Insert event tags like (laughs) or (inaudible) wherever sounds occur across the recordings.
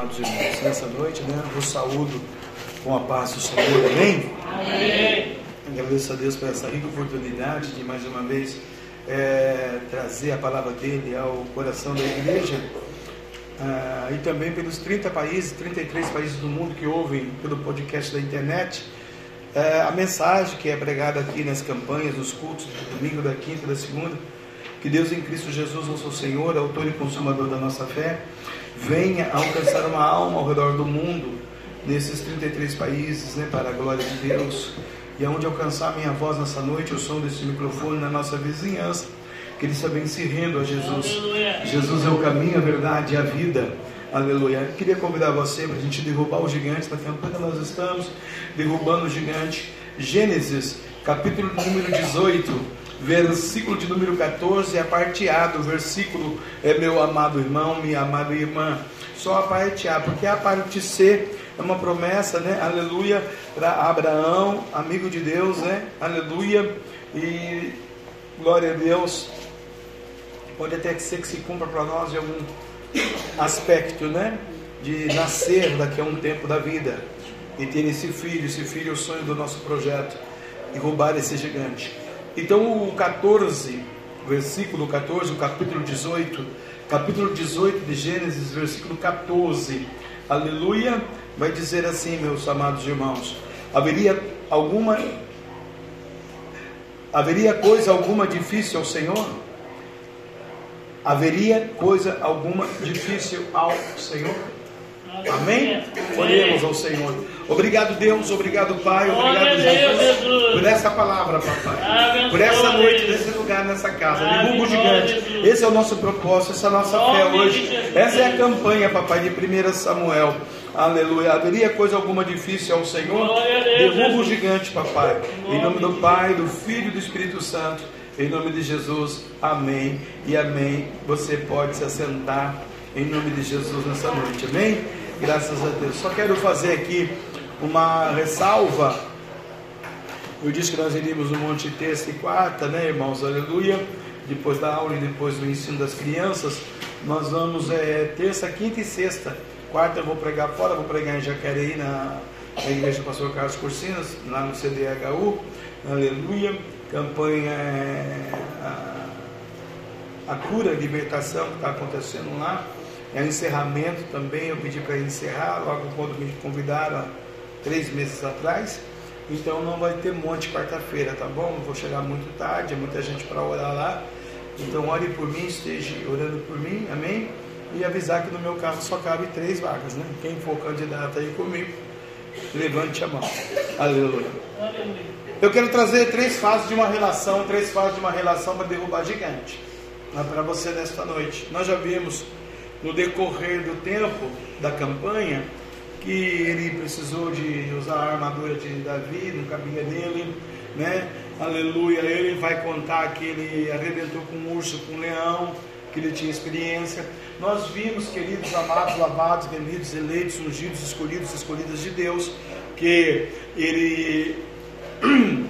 amados irmãos, nessa noite, né? Vos saúdo com a paz do Senhor, amém? Amém. Agradeço a Deus por essa rica oportunidade de mais uma vez é, trazer a palavra dele ao coração da igreja ah, e também pelos 30 países, 33 países do mundo que ouvem pelo podcast da internet é, a mensagem que é pregada aqui nas campanhas, nos cultos do domingo, da quinta e da segunda. Que Deus em Cristo Jesus, nosso Senhor, autor e consumador da nossa fé, venha alcançar uma alma ao redor do mundo, nesses 33 países, né, para a glória de Deus. E aonde alcançar a minha voz nessa noite, o som desse microfone na nossa vizinhança, que eles também se rendam a Jesus. Jesus é o caminho, a verdade e a vida. Aleluia. Queria convidar você para a gente derrubar os gigantes da campanha. Nós estamos derrubando o gigante. Gênesis, capítulo número 18 versículo de número 14, a parte A do versículo é meu amado irmão, minha amada irmã. Só a parte A, porque a parte C é uma promessa, né? Aleluia, para Abraão, amigo de Deus, né? Aleluia. E glória a Deus. Pode até ser que se cumpra para nós de algum aspecto, né? De nascer daqui a um tempo da vida e ter esse filho. Esse filho é o sonho do nosso projeto e roubar esse gigante. Então, o 14, versículo 14, o capítulo 18, capítulo 18 de Gênesis, versículo 14, aleluia, vai dizer assim, meus amados irmãos: haveria alguma haveria coisa alguma difícil ao Senhor? Haveria coisa alguma difícil ao Senhor? Amém? Oremos ao Senhor. Obrigado, Deus. Obrigado, Pai. Obrigado, Jesus, por essa palavra, papai. Por essa noite, nesse lugar, nessa casa. Derruba o gigante. Esse é o nosso propósito, essa é a nossa fé hoje. Essa é a campanha, papai, de 1 Samuel. Aleluia. Haveria coisa alguma difícil ao Senhor? Derruba o gigante, papai. Em nome do Pai, do Filho e do Espírito Santo. Em nome de Jesus. Amém e amém. Você pode se assentar em nome de Jesus nessa noite. Amém? Graças a Deus. Só quero fazer aqui uma ressalva. Eu disse que nós iríamos no Monte Terça e Quarta, né, irmãos? Aleluia. Depois da aula e depois do ensino das crianças. Nós vamos é, terça, quinta e sexta. Quarta eu vou pregar fora, vou pregar em Jacareí, na, na igreja do pastor Carlos Cursinas, lá no CDHU. Aleluia. Campanha é, a, a cura, a libertação que está acontecendo lá. É o encerramento também, eu pedi para encerrar logo quando me convidaram três meses atrás. Então não vai ter monte quarta-feira, tá bom? Vou chegar muito tarde, é muita gente para orar lá. Então ore por mim, esteja orando por mim, amém? E avisar que no meu carro só cabe três vagas, né? Quem for candidato aí comigo, levante a mão. Aleluia. Eu quero trazer três fases de uma relação, três fases de uma relação para derrubar gigante. Para você nesta noite. Nós já vimos no decorrer do tempo da campanha que ele precisou de usar a armadura de Davi, não cabia nele, né? Aleluia. Ele vai contar que ele arrebentou com um urso, com um leão, que ele tinha experiência. Nós vimos, queridos amados, lavados, remidos, eleitos, ungidos, escolhidos, escolhidas de Deus, que ele (clears throat)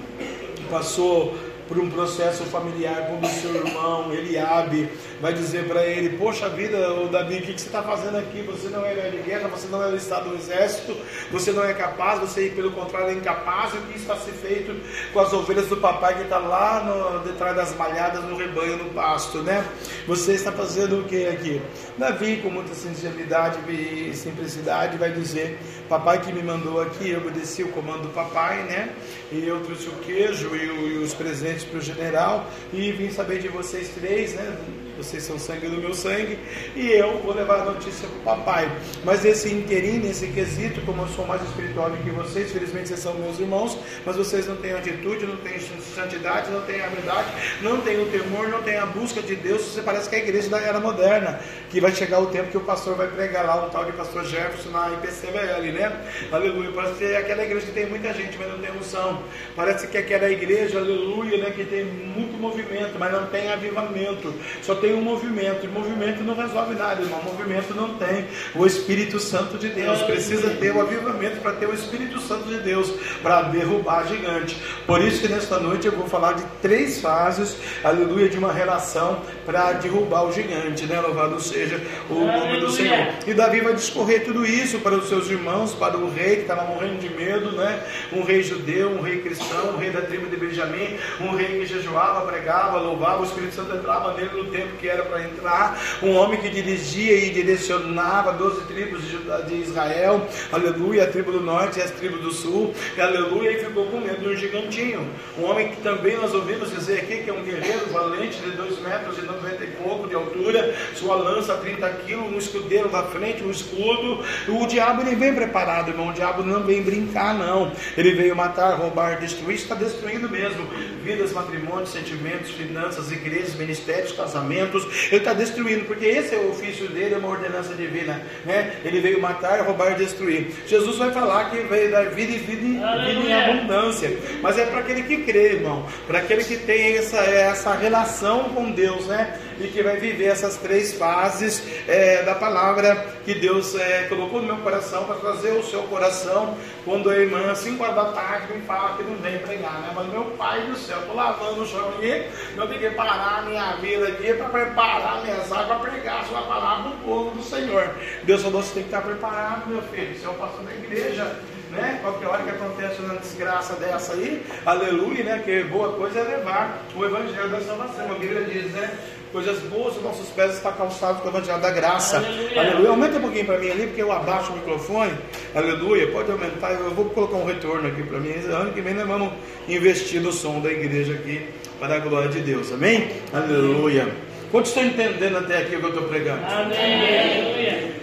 passou por um processo familiar com o seu irmão Eliabe, vai dizer para ele: Poxa vida, o Davi, o que, você está fazendo aqui? Você não é de guerra, você não é do estado do exército, você não é capaz, você, pelo contrário, é incapaz. E o que está se feito com as ovelhas do papai que está lá no, detrás das malhadas, no rebanho, no pasto, né? Você está fazendo o que aqui? Davi, com muita sinceridade e simplicidade, vai dizer: Papai que me mandou aqui, eu obedeci o comando do papai, né? E eu trouxe o queijo e, os presentes para o general e vim saber de vocês três, né? Vocês são sangue do meu sangue, e eu vou levar a notícia para o papai. Mas esse interim, nesse quesito, como eu sou mais espiritual do que vocês, felizmente vocês são meus irmãos, mas vocês não têm atitude, não têm santidade, não têm habilidade, não têm o temor, não têm a busca de Deus. Você parece que é a igreja da era moderna, que vai chegar o tempo que o pastor vai pregar lá, um tal de pastor Jefferson na IPCBL, né? Aleluia. Parece que é aquela igreja que tem muita gente, mas não tem unção. Parece que é aquela igreja, aleluia, né? que tem muito movimento, mas não tem avivamento. Só tem um movimento. E movimento não resolve nada, irmão. Movimento não tem o Espírito Santo de Deus. Precisa ter o avivamento para ter o Espírito Santo de Deus para derrubar gigante. Por isso que nesta noite eu vou falar de três fases, aleluia, de uma relação para derrubar o gigante, né? Louvado seja o nome do Senhor. E Davi vai discorrer tudo isso para os seus irmãos, para o rei que estava morrendo de medo, né? Um rei judeu, um rei cristão, um rei da tribo de Benjamim, um rei que jejuava, pregava, louvava, o Espírito Santo entrava nele no tempo que era para entrar, um homem que dirigia e direcionava 12 tribos de Israel, aleluia, a tribo do norte e as tribos do sul, aleluia, e ficou com medo de um gigantinho. Um homem que também nós ouvimos dizer aqui que é um guerreiro valente de 2 metros e 90 e pouco de altura, sua lança 30 quilos, um escudeiro na frente, um escudo. O diabo ele vem preparado, irmão. O diabo não vem brincar, não. Ele veio matar, roubar, destruir, está destruindo mesmo. Vidas, matrimônios, sentimentos, finanças, igrejas, ministérios, casamentos. Ele está destruindo, porque esse é o ofício dele, é uma ordenança divina. Né? Ele veio matar, roubar e destruir. Jesus vai falar que veio dar vida e vida, vida em abundância. Mas é para aquele que crê, irmão. Para aquele que tem essa, essa relação com Deus, né? E que vai viver essas três fases é, da palavra que Deus é, colocou no meu coração para trazer o seu coração quando a irmã, 5 horas da tarde, me fala que não vem pregar, né? Mas meu pai do céu, estou lavando o chão aqui, eu tenho que parar a minha vida aqui para preparar minhas águas para pregar a sua palavra para o povo do Senhor. Deus falou: você tem que estar preparado, meu filho. Você é o pastor da igreja né? Qualquer hora que acontece uma desgraça dessa aí, aleluia, né? Que boa coisa é levar o evangelho da salvação. A Bíblia diz, né? Coisas boas, os nossos pés estão calçados com o evangelho da graça. Aleluia. aleluia. Aumenta um pouquinho para mim ali, porque eu abaixo o microfone. Aleluia. Pode aumentar. Eu vou colocar um retorno aqui para mim. Ano que vem nós vamos investir no som da igreja aqui para a glória de Deus. Amém? Aleluia. Quantos estão entendendo até aqui o que eu estou pregando? Amém.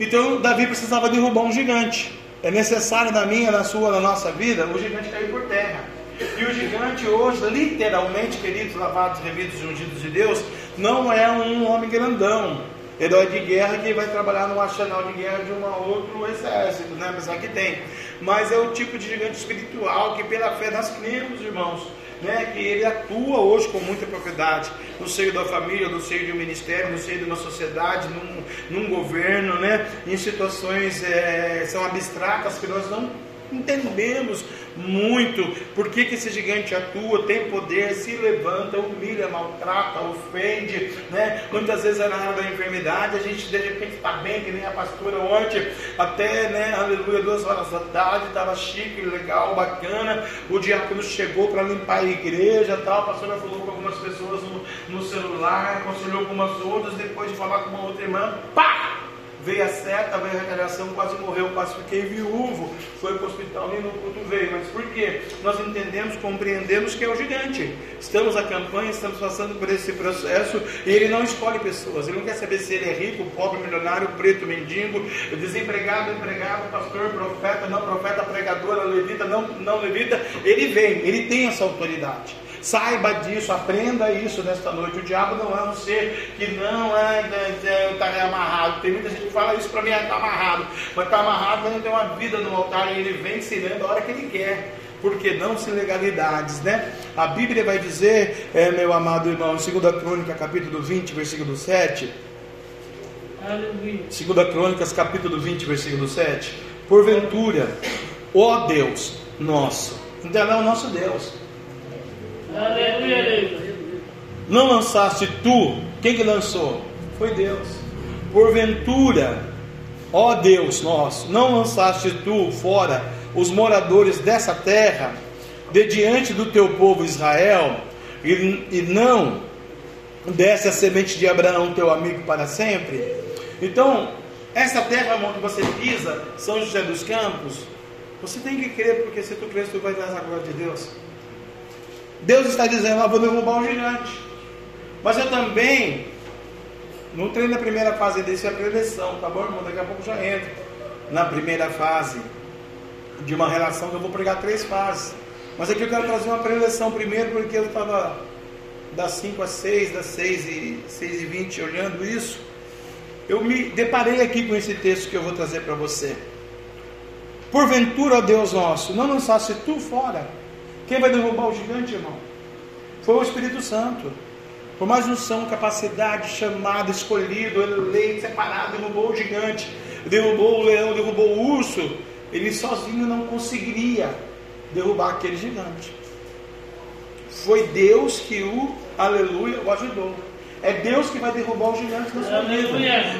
Então Davi precisava derrubar um gigante. É necessário na minha, na sua, na nossa vida, o gigante cair por terra. E o gigante hoje, literalmente, queridos, lavados, revidos e ungidos de Deus, não é um homem grandão, herói de guerra que vai trabalhar no arsenal de guerra de um outro exército, né? apesar que tem. Mas é o tipo de gigante espiritual que pela fé nós cremos, irmãos né, que ele atua hoje com muita propriedade no seio da família, no seio de um ministério, no seio de uma sociedade, num, num governo, né, em situações é, são abstratas que nós não entendemos muito por que, que esse gigante atua, tem poder, se levanta, humilha, maltrata, ofende, né? Muitas vezes é na hora da enfermidade, a gente de repente está bem, que nem a pastora ontem, até, né, aleluia, duas horas da tarde, estava chique, legal, bacana, o diácono chegou para limpar a igreja tal, a pastora falou com algumas pessoas no, no celular, aconselhou algumas outras, depois de falar com uma outra irmã, pá! Veio a seta, veio a retaliação, quase morreu, quase fiquei viúvo, foi para o hospital, nem no culto veio. Mas por quê? Nós entendemos, compreendemos que é o gigante. Estamos na campanha, estamos passando por esse processo e ele não escolhe pessoas. Ele não quer saber se ele é rico, pobre, milionário, preto, mendigo, desempregado, empregado, pastor, profeta, não profeta, pregadora, levita, não, não levita. Ele vem, ele tem essa autoridade. Saiba disso, aprenda isso nesta noite. O diabo não é um ser que não é, está é, amarrado. Tem muita gente que fala isso para mim, está amarrado. Mas está amarrado, mas não tem uma vida no altar e ele vem ensinando a hora que ele quer porque não sem legalidades, né? A Bíblia vai dizer, é, meu amado irmão, em 2 Crônica, capítulo 20, versículo 7. Aleluia. 2 Crônicas, capítulo 20, versículo 7. Porventura, ó Deus nosso, então é o nosso Deus, não lançaste tu, quem que lançou? Foi Deus. Porventura, ó Deus nosso, não lançaste tu fora os moradores dessa terra, de diante do teu povo Israel, e, e não desse a semente de Abraão, teu amigo, para sempre? Então, essa terra onde você pisa, São José dos Campos, você tem que crer, porque se tu crer, tu vai dar a glória de Deus. Deus está dizendo: ah, vou derrubar um gigante. Mas eu também, no treino da primeira fase desse é a preleção, tá bom, irmão? Daqui a pouco já entro na primeira fase de uma relação que eu vou pregar três fases. Mas aqui eu quero trazer uma preleção primeiro, porque eu estava das 5 às 6, das 6 e, 6 e 20 olhando isso. Eu me deparei aqui com esse texto que eu vou trazer para você. Porventura, Deus nosso, não lançasse tu fora quem vai derrubar o gigante, irmão? Foi o Espírito Santo. Por mais unção, capacidade, chamado, escolhido, eleito, separado, derrubou o gigante, derrubou o leão, derrubou o urso. Ele sozinho não conseguiria derrubar aquele gigante. Foi Deus que o, aleluia, o ajudou. É Deus que vai derrubar o gigante na sua vida.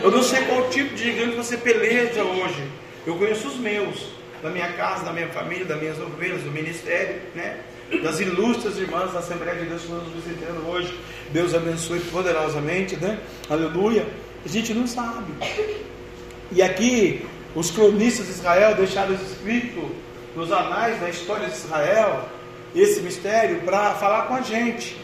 Eu não sei qual tipo de gigante você peleja hoje. Eu conheço os meus, da minha casa, da minha família, das minhas ovelhas, do ministério, né? Das ilustres irmãs da Assembleia de Deus que estão nos visitando hoje. Deus abençoe poderosamente, né? Aleluia. A gente não sabe. E aqui, os cronistas de Israel deixaram escrito nos anais da história de Israel esse mistério para falar com a gente.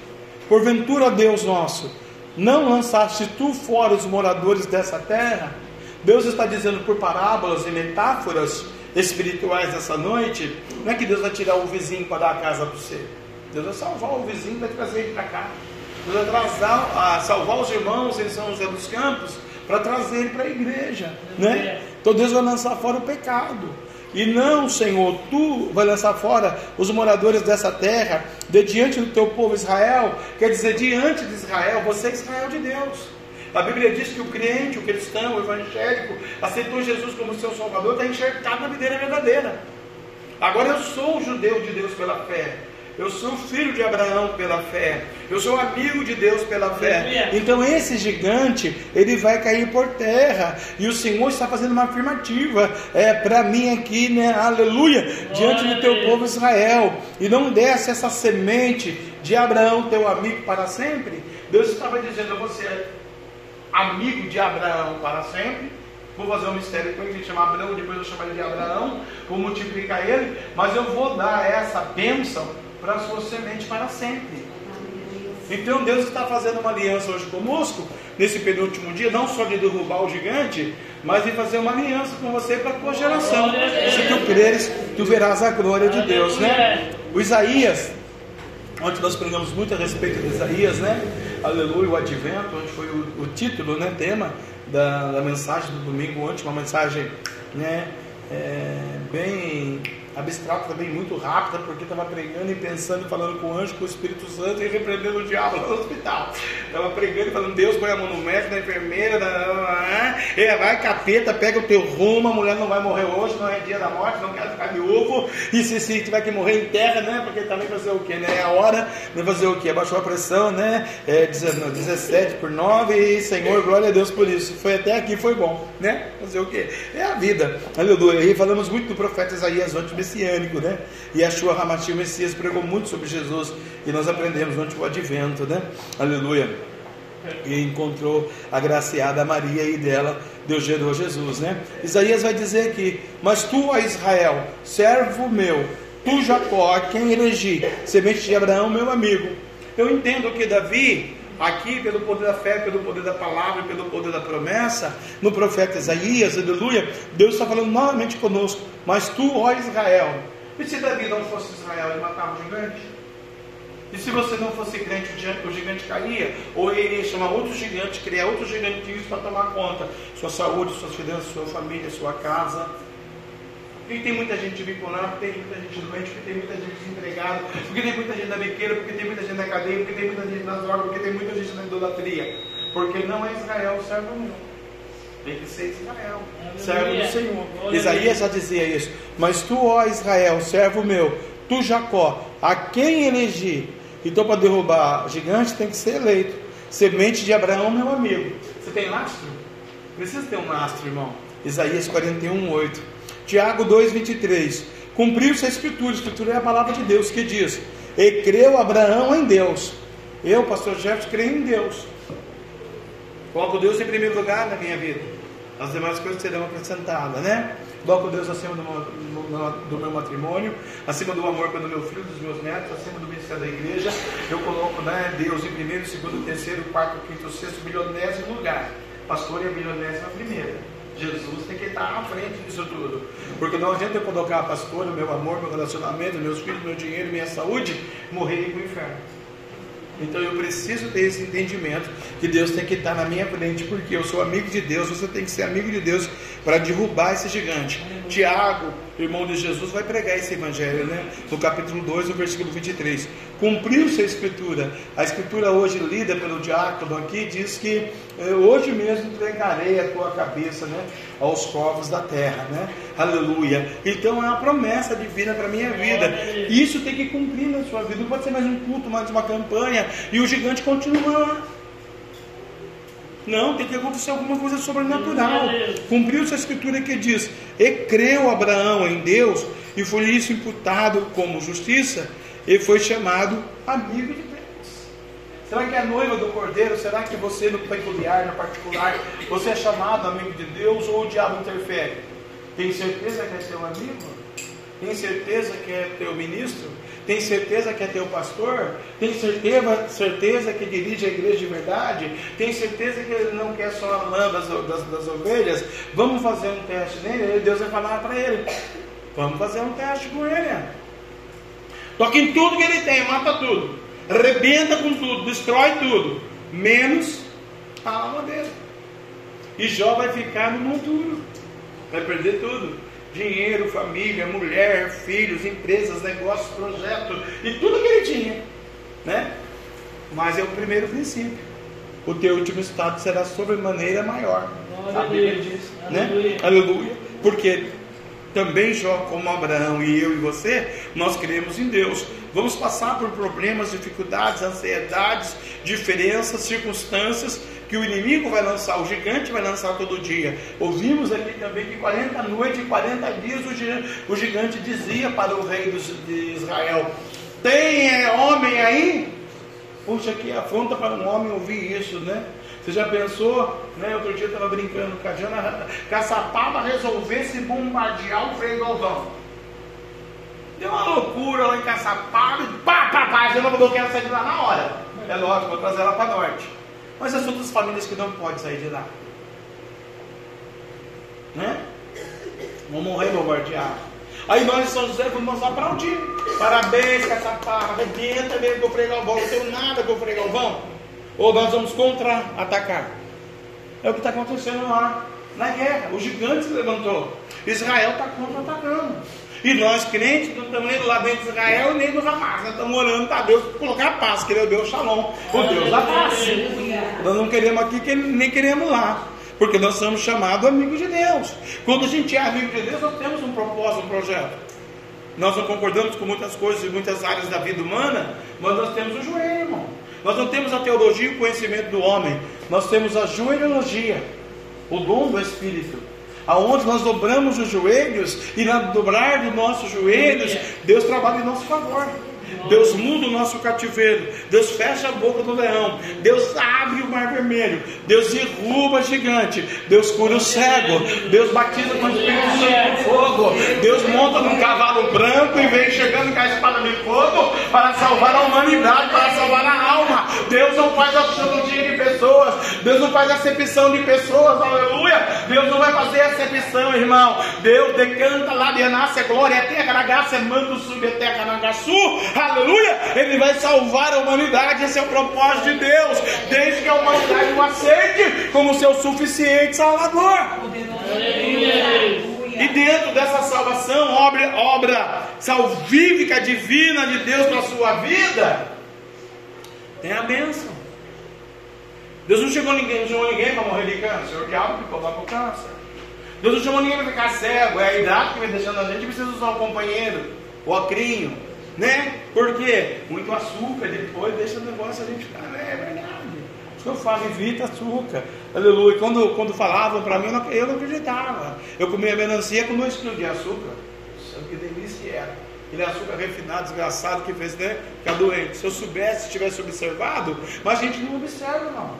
Porventura, Deus nosso, não lançaste tu fora os moradores dessa terra? Deus está dizendo por parábolas e metáforas espirituais essa noite, não é que Deus vai tirar o vizinho para dar a casa para você. Deus vai salvar o vizinho vai trazer ele para cá. Deus vai trazer, salvar os irmãos em São José dos Campos para trazer ele para a igreja. Né? Então Deus vai lançar fora o pecado. E não, Senhor, tu vai lançar fora os moradores dessa terra, de diante do teu povo Israel, quer dizer, diante de Israel, você é Israel de Deus. A Bíblia diz que o crente, o cristão, o evangélico, aceitou Jesus como seu salvador, está enxertado na videira verdadeira. Agora eu sou o judeu de Deus pela fé. Eu sou filho de Abraão pela fé. Eu sou amigo de Deus pela fé. Então esse gigante, ele vai cair por terra. E o Senhor está fazendo uma afirmativa é para mim aqui, né? Aleluia, diante do teu povo Israel. E não desce essa semente de Abraão, teu amigo para sempre. Deus estava dizendo a você, amigo de Abraão para sempre. Vou fazer um mistério com ele, chamar Abraão, depois eu chamar ele de Abraão, vou multiplicar ele, mas eu vou dar essa bênção para a sua semente para sempre. Então Deus está fazendo uma aliança hoje conosco, nesse penúltimo dia, não só de derrubar o gigante, mas de fazer uma aliança com você para a tua geração. Se tu creres, tu verás a glória de Deus, né? O Isaías, onde nós pregamos muito a respeito de Isaías, né? Aleluia, o advento, onde foi o, o título, né? Tema da, da, mensagem do domingo ontem, uma mensagem, né? É, bem abstrata também, muito rápida, porque estava pregando e pensando e falando com o anjo, com o Espírito Santo e repreendendo o diabo no hospital. Estava pregando e falando, Deus põe a mão no médico, na enfermeira, na... É, vai capeta, pega o teu rumo, a mulher não vai morrer hoje, não é dia da morte, não quero ficar viúvo, e se, se tiver que morrer em terra, né, porque também fazer o quê, né, é a hora, vai fazer o quê, abaixou a pressão, né, é, 17 por 9, e Senhor, glória a Deus por isso, foi até aqui, foi bom, né, fazer o quê, é a vida, aleluia, e falamos muito do profeta Isaías ontem, messiânico, né? E a Hamati, o Messias, pregou muito sobre Jesus e nós aprendemos durante o advento, né? Aleluia. E encontrou a graciada Maria e dela Deus gerou Jesus, né? Isaías vai dizer aqui: Mas tu, ó Israel, servo meu, tu Jacó, quem elegi, semente de Abraão, meu amigo. Eu entendo que Davi aqui pelo poder da fé, pelo poder da palavra, pelo poder da promessa, no profeta Isaías, aleluia, Deus está falando novamente conosco, mas tu, ó Israel, e se Davi não fosse Israel, ele matava o gigante? E se você não fosse crente, o gigante caía? Ou ele iria chamar outro gigante, criar outros gigantinhos para tomar conta? Sua saúde, suas finanças, sua família, sua casa. Porque tem muita gente bipolar, porque tem muita gente doente, porque tem muita gente desempregada, porque tem muita gente na biqueira, porque tem muita gente na cadeia, porque tem muita gente nas drogas, porque tem muita gente na idolatria. Porque não é Israel o servo meu. Tem que ser Israel, servo do Senhor. Isaías já dizia isso. Mas tu, ó Israel, servo meu, tu Jacó, a quem elegi? Então, para derrubar gigante, tem que ser eleito. Semente de Abraão, meu amigo. Você tem lastro? Precisa ter um lastro, irmão. Isaías 41, 8. Tiago 2,23. Cumpriu-se a Escritura, a Escritura é a palavra de Deus que diz: E creu Abraão em Deus. Eu, pastor Jefferson, creio em Deus. Coloco Deus em primeiro lugar na minha vida. As demais coisas serão acrescentadas, né? Coloco Deus acima do meu, do meu matrimônio, acima do amor pelo meu filho, dos meus netos, acima do ministério da igreja. Eu coloco né, Deus em primeiro, segundo, terceiro, quarto, quinto, sexto, bilionésimo lugar. Pastor e a bilionésima primeira. Jesus tem que estar à frente disso tudo. Porque não adianta eu colocar a pastora, meu amor, meu relacionamento, meus filhos, meu dinheiro, minha saúde, morrerem para o inferno. Então eu preciso ter esse entendimento que Deus tem que estar na minha frente, porque eu sou amigo de Deus, você tem que ser amigo de Deus para derrubar esse gigante. Tiago irmão de Jesus, vai pregar esse evangelho, né? No capítulo 2, no versículo 23. Cumpriu-se a escritura. A escritura hoje lida pelo diácono aqui diz que eh, hoje mesmo entregarei a tua cabeça, né? Aos povos da terra, né? Aleluia. Então é uma promessa divina para minha vida. Isso tem que cumprir na sua vida. Não pode ser mais um culto, mais uma campanha e o gigante continua lá. Não, tem que acontecer alguma coisa sobrenatural. Cumpriu-se a escritura que diz: E creu Abraão em Deus, e foi isso imputado como justiça, e foi chamado amigo de Deus. Será que é noiva do cordeiro? Será que você, no peculiar, no particular, você é chamado amigo de Deus ou o diabo interfere? Tem certeza que é seu amigo? Tem certeza que é teu ministro? Tem certeza que é teu pastor? Tem certeza, certeza que dirige a igreja de verdade? Tem certeza que ele não quer só a lã das, das, das ovelhas? Vamos fazer um teste nele? Deus vai falar para ele: Vamos fazer um teste com ele. Toque em tudo que ele tem, mata tudo, arrebenta com tudo, destrói tudo, menos a alma dele. E Jó vai ficar no monturo, vai perder tudo dinheiro, família, mulher, filhos, empresas, negócios, projetos e tudo que ele tinha, né? Mas é o primeiro princípio. O teu último estado será sobremaneira maior. A Bíblia diz, né? Aleluia. Porque também Jó, como Abraão e eu e você, nós cremos em Deus. Vamos passar por problemas, dificuldades, ansiedades, diferenças, circunstâncias que o inimigo vai lançar, o gigante vai lançar todo dia. Ouvimos aqui também que 40 noites e 40 dias o gigante dizia para o rei de Israel: Tem é, homem aí? Puxa, que afronta para um homem ouvir isso, né? Você já pensou, né? Outro dia eu estava brincando com a Jana, Caçapava resolvesse bombardear o Frei Galvão. Deu uma loucura lá em Caçapava, pá, pá, pá, a Jana falou que ela sair de lá na hora. É lógico, vou trazer ela para norte. Mas as outras famílias que não podem sair de lá. Né? Vão morrer bombardeados. Aí nós em São José vamos aplaudir. Parabéns, Caçapava, arrebenta mesmo com o Frei Galvão. Não tenho nada com o Frei Galvão. Ou nós vamos contra-atacar. É o que está acontecendo lá na guerra. O gigante se levantou. Israel está contra-atacando. E nós, crentes, não estamos nem do lado de Israel nem do Hamas. Nós estamos orando para Deus colocar paz, que o Deus Shalom, o Deus da paz. Nós não queremos aqui, nem queremos lá. Porque nós somos chamados amigos de Deus. Quando a gente é amigo de Deus, nós temos um propósito, um projeto. Nós não concordamos com muitas coisas em muitas áreas da vida humana, mas nós temos o joelho, irmão. Nós não temos a teologia e o conhecimento do homem, nós temos a joelhologia, o dom do Espírito aonde nós dobramos os joelhos e na dobrar dos nossos joelhos, Deus trabalha em nosso favor. Deus muda o nosso cativeiro, Deus fecha a boca do leão, Deus abre o mar vermelho, Deus derruba gigante, Deus cura o cego, Deus batiza com o Espírito Santo fogo, Deus monta num cavalo branco e vem chegando com a espada de fogo para salvar a humanidade, para salvar a alma. Deus não faz absolutia de pessoas, Deus não faz acepção de pessoas, aleluia. Deus não vai fazer acepção, irmão. Deus decanta lá de nasce glória, a graça, mando sub, até a aleluia, ele vai salvar a humanidade, esse é o propósito de Deus, desde que a humanidade o aceite como seu suficiente Salvador. E dentro dessa salvação, obra, obra salvífica divina de Deus na sua vida, tem a bênção. Deus não chegou ninguém, não chamou ninguém para morrer de câncer, o diabo ficou para o câncer. Deus não chamou ninguém para ficar cego, é a idade que vem deixando a gente, precisa usar um companheiro, o ocrinho, né? Porque muito açúcar depois deixa o negócio a gente ficar, né? É verdade. Isso que eu falo, evita açúcar. Aleluia. Quando, quando falavam para mim, eu não, eu não, acreditava. Eu comia melancia com dois quilos de açúcar. Sabe que delícia era. Aquele açúcar refinado, desgraçado que fez, né? Ficar doente. Se eu soubesse, se tivesse observado, mas a gente não observa, não.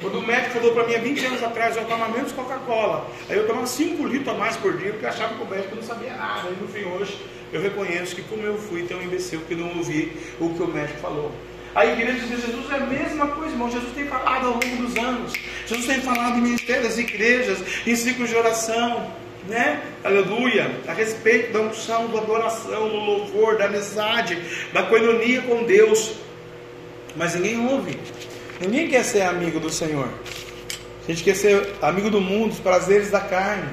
Quando o médico falou para mim há 20 anos atrás, eu tomava menos Coca-Cola. Aí eu tomava 5 litros a mais por dia, porque achava que o médico não sabia nada. Aí no fim hoje eu reconheço que como eu fui tão imbecil que não ouvi o que o médico falou. A igreja de Jesus é a mesma coisa, irmão. Jesus tem falado ao longo dos anos. Jesus tem falado em ministério das igrejas, em ciclos de oração, né? Aleluia. A respeito da unção, da adoração, do louvor, da amizade, da coinonia com Deus. Mas ninguém ouve. Ninguém quer ser amigo do Senhor. A gente quer ser amigo do mundo, dos prazeres da carne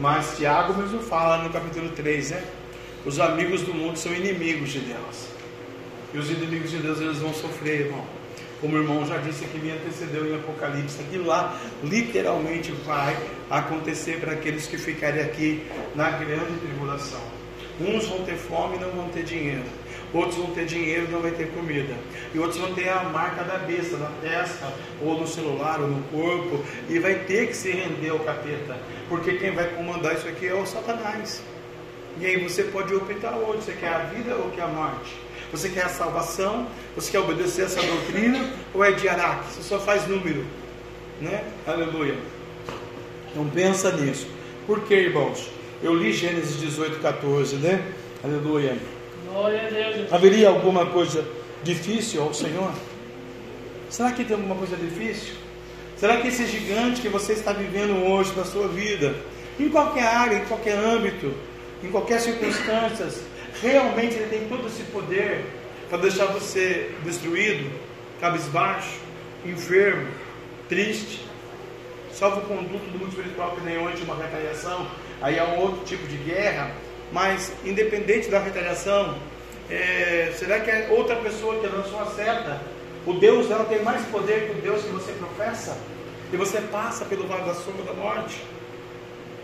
Mas Tiago mesmo fala no capítulo 3, né? Os amigos do mundo são inimigos de Deus. E os inimigos de Deus eles vão sofrer, irmão. Como o irmão já disse que me antecedeu em Apocalipse, aquilo lá literalmente vai acontecer para aqueles que ficarem aqui na grande tribulação. Uns vão ter fome e não vão ter dinheiro. Outros vão ter dinheiro e não vai ter comida. E outros vão ter a marca da besta na testa, ou no celular, ou no corpo. E vai ter que se render ao capeta. Porque quem vai comandar isso aqui é o Satanás. E aí você pode optar hoje, você quer a vida ou quer a morte? Você quer a salvação? Você quer obedecer essa doutrina? Ou é de Araque? Você só faz número. Né? Aleluia. Então pensa nisso. Por que, irmãos? Eu li Gênesis 18, 14, né? Aleluia. Glória a Deus. Haveria alguma coisa difícil ao Senhor? Será que tem alguma coisa difícil? Será que esse gigante que você está vivendo hoje na sua vida, em qualquer área, em qualquer âmbito, em qualquer circunstância, realmente ele tem todo esse poder para deixar você destruído, cabisbaixo, enfermo, triste, salvo o conduto do mundo espiritual que nem ontem uma retaliação, aí é um outro tipo de guerra, mas independente da retaliação, é, será que é outra pessoa que lançou a seta? O Deus dela tem mais poder que o Deus que você professa? E você passa pelo vale da sombra da morte?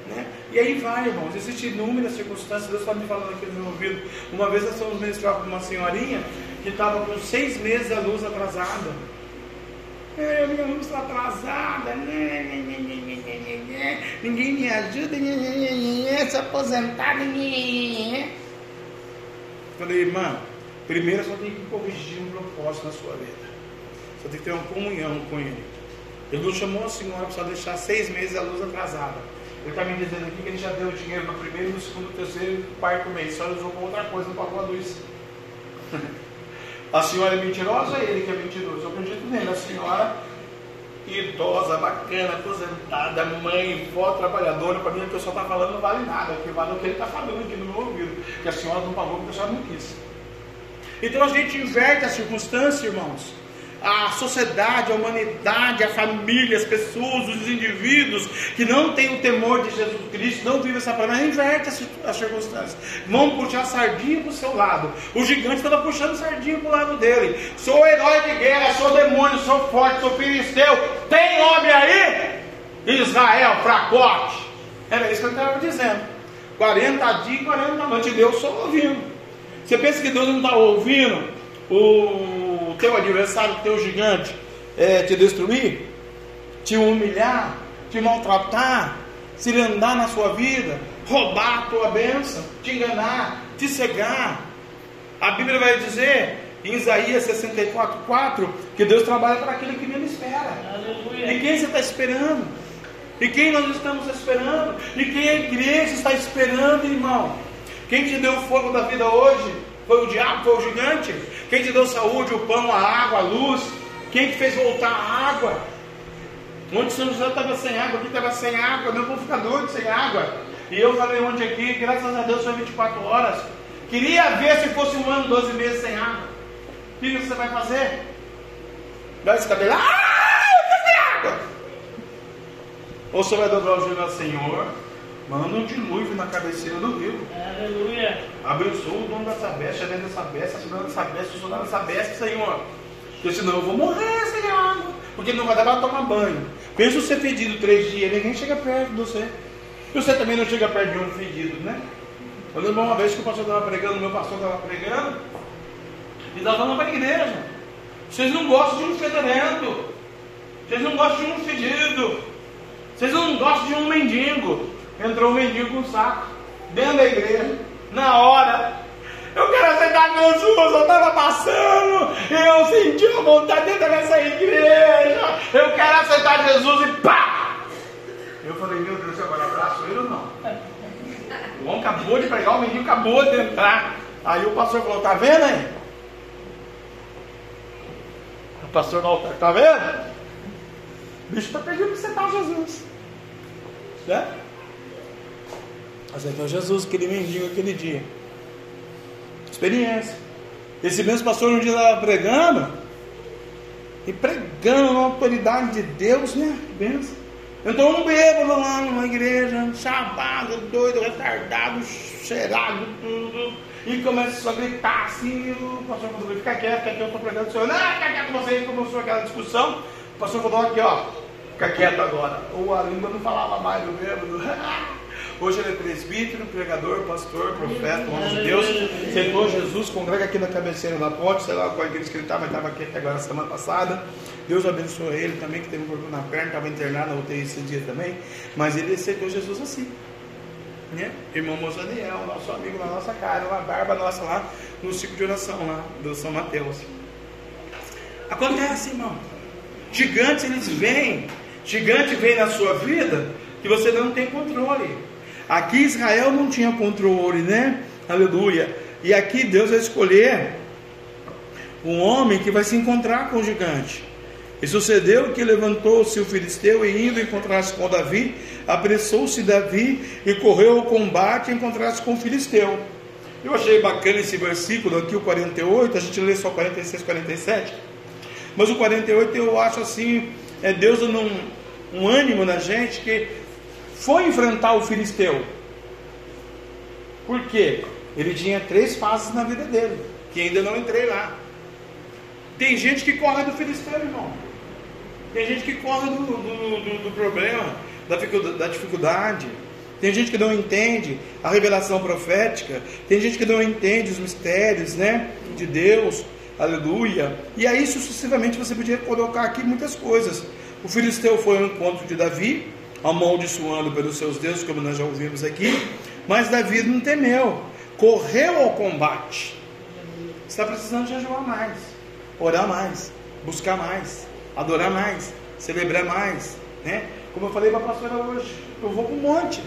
Né? E aí vai, irmãos. Existem inúmeras circunstâncias. Deus está me falando aqui no meu ouvido. Uma vez nós fomos ministrar para uma senhorinha que estava com seis meses a luz atrasada. É, minha luz está atrasada. Ninguém me ajuda. Se aposentar. Falei, irmã, primeiro só tem que corrigir um propósito na sua vida. Você tem que ter uma comunhão com Ele. Ele não chamou a senhora para deixar seis meses a luz atrasada. Ele está me dizendo aqui que ele já deu o dinheiro no primeiro, no segundo, no terceiro e no quarto mês. Só usou com outra coisa, não pagou a luz. (laughs) a senhora é mentirosa ou ele que é mentiroso? Eu acredito nele. A senhora idosa, bacana, aposentada, mãe, vó, trabalhadora, para mim o que eu só está falando não vale nada, o que vale é o que ele está falando aqui no meu ouvido, que a senhora não pagou porque a senhora não quis. Então a gente inverte a circunstância, irmãos a sociedade, a humanidade, a família, as pessoas, os indivíduos que não têm o temor de Jesus Cristo, não vivem essa palavra, inverte as circunstâncias. Vão puxar sardinha para o seu lado. O gigante estava puxando sardinha para o lado dele. Sou herói de guerra, sou demônio, sou forte, sou filisteu. Tem homem aí? Israel, fracote. Era isso que ele estava dizendo. 40 dias e 40 noites. Deus só ouvindo. Você pensa que Deus não está ouvindo o teu adversário, teu gigante, é, te destruir, te humilhar, te maltratar, andar na sua vida, roubar a tua bênção, te enganar, te cegar. A Bíblia vai dizer em Isaías 64,4 que Deus trabalha para aquele que nele espera. Aleluia. E quem você está esperando? E quem nós estamos esperando? E quem a igreja está esperando, irmão? Quem te deu o fogo da vida hoje? Foi o diabo, foi o gigante? Quem te deu saúde, o pão, a água, a luz? Quem te fez voltar a água? Onde São José estava sem água, aqui estava sem água, meu povo fica doido sem água. E eu falei ontem aqui, graças a Deus foi 24 horas. Queria ver se fosse um ano, 12 meses sem água. O que você vai fazer? Vai esse cabelo, ah, eu ter água. Ou você vai dobrar o joelho ao Senhor, Manda um dilúvio na cabeceira do rio. Aleluia. Abençoa o dono dessa besta, dentro dessa besta, a dona dessa besta, o soldado dessa besta, Senhor. Porque senão eu vou morrer sem água. Porque não vai dar para tomar banho. Pensa você fedido três dias, ninguém chega perto de você. E você também não chega perto de um fedido, né? Eu lembro uma vez que o pastor estava pregando, o meu pastor estava pregando, e estava falando para a igreja. Vocês não gostam de um fedorento. Vocês não gostam de um fedido. Vocês não gostam de um mendigo entrou um mendigo com um saco dentro da igreja, na hora. Eu quero aceitar Jesus, eu estava passando, eu senti uma vontade dentro dessa igreja, eu quero aceitar Jesus e pá! Eu falei, meu Deus, agora abraço ele ou não? O homem acabou de pregar, o mendigo acabou de entrar. Aí o pastor falou, tá vendo aí? O pastor no altar, tá vendo? O bicho está pedindo para aceitar Jesus. Né? Aceitou Jesus, aquele mendigo, aquele dia. Experiência. Esse mesmo pastor um dia estava pregando, e pregando na autoridade de Deus, né? Benção. Entrou um bêbado lá numa igreja, chapado, doido, retardado, cheirado, tudo. E começou a gritar assim, o pastor falou, fica quieto, fica quieto, eu estou pregando o senhor. Não, fica quieto com você, começou aquela discussão. O pastor falou aqui, ó, fica quieto agora. Ou a língua não falava mais do bêbado. (laughs) Hoje ele é presbítero, pregador, pastor, profeta, homem de Deus. Sentou Jesus, congrega aqui na cabeceira da ponte, sei lá qual igreja que ele estava, mas estava aqui até agora semana passada. Deus abençoe ele também, que teve um problema na perna, estava internado na UTI esse dia também. Mas ele aceitou Jesus assim. Né? Irmão Mozaniel, nosso amigo na nossa cara, uma barba nossa lá no ciclo de oração lá do São Mateus. Acontece, irmão. Gigantes eles vêm. Gigante vem na sua vida que você não tem controle. Aqui Israel não tinha controle, né? Aleluia. E aqui Deus vai escolher um homem que vai se encontrar com o gigante. E sucedeu que levantou-se o filisteu e indo encontrar-se com Davi, apressou-se Davi e correu ao combate e encontrar-se com o filisteu. Eu achei bacana esse versículo aqui, o 48, a gente lê só 46, 47. Mas o 48 eu acho assim, é Deus dando um, um ânimo na gente que foi enfrentar o filisteu. Por quê? Ele tinha três fases na vida dele, que ainda não entrei lá. Tem gente que corre do filisteu, irmão. Tem gente que corre do, do, do, do problema, da dificuldade. Tem gente que não entende a revelação profética. Tem gente que não entende os mistérios, né, de Deus. Aleluia. E aí sucessivamente você podia colocar aqui muitas coisas. O filisteu foi ao encontro de Davi, amaldiçoando pelos seus deuses, como nós já ouvimos aqui. Mas Davi não temeu, correu ao combate. Está precisando jejuar mais, orar mais, buscar mais, adorar mais, celebrar mais, né? Como eu falei para a pastora hoje, eu vou para o monte.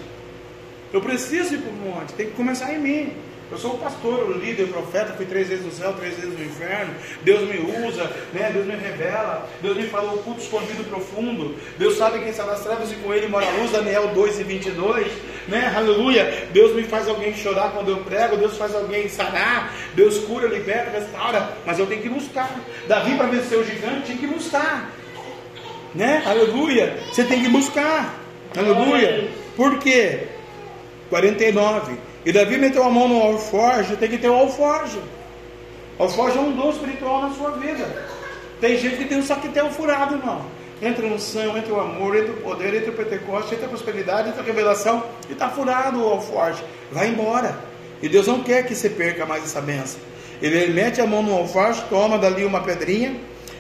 Eu preciso ir para o monte, tem que começar em mim. Eu sou o pastor, o líder, o profeta, fui três vezes no céu, três vezes no inferno. Deus me usa, né? Deus me revela, Deus me fala o culto escondido profundo. Deus sabe quem está nas trevas e com ele mora a luz, Daniel 2 e 22, né? Aleluia. Deus me faz alguém chorar quando eu prego, Deus faz alguém sarar, Deus cura, liberta, restaura. Mas eu tenho que buscar. Davi, para vencer o gigante, tinha que buscar, né? Aleluia. Você tem que buscar, aleluia. Por quê? 49. E Davi meteu a mão no alforje, tem que ter o alforje. O alforje é um dom espiritual na sua vida. Tem gente que tem tem o furado, irmão. Entra no céu, entra o amor, entra o poder, entra o Pentecoste, entra a prosperidade, entra a revelação, e está furado o alforje. Vai embora. E Deus não quer que você perca mais essa benção. Ele mete a mão no alforje, toma dali uma pedrinha,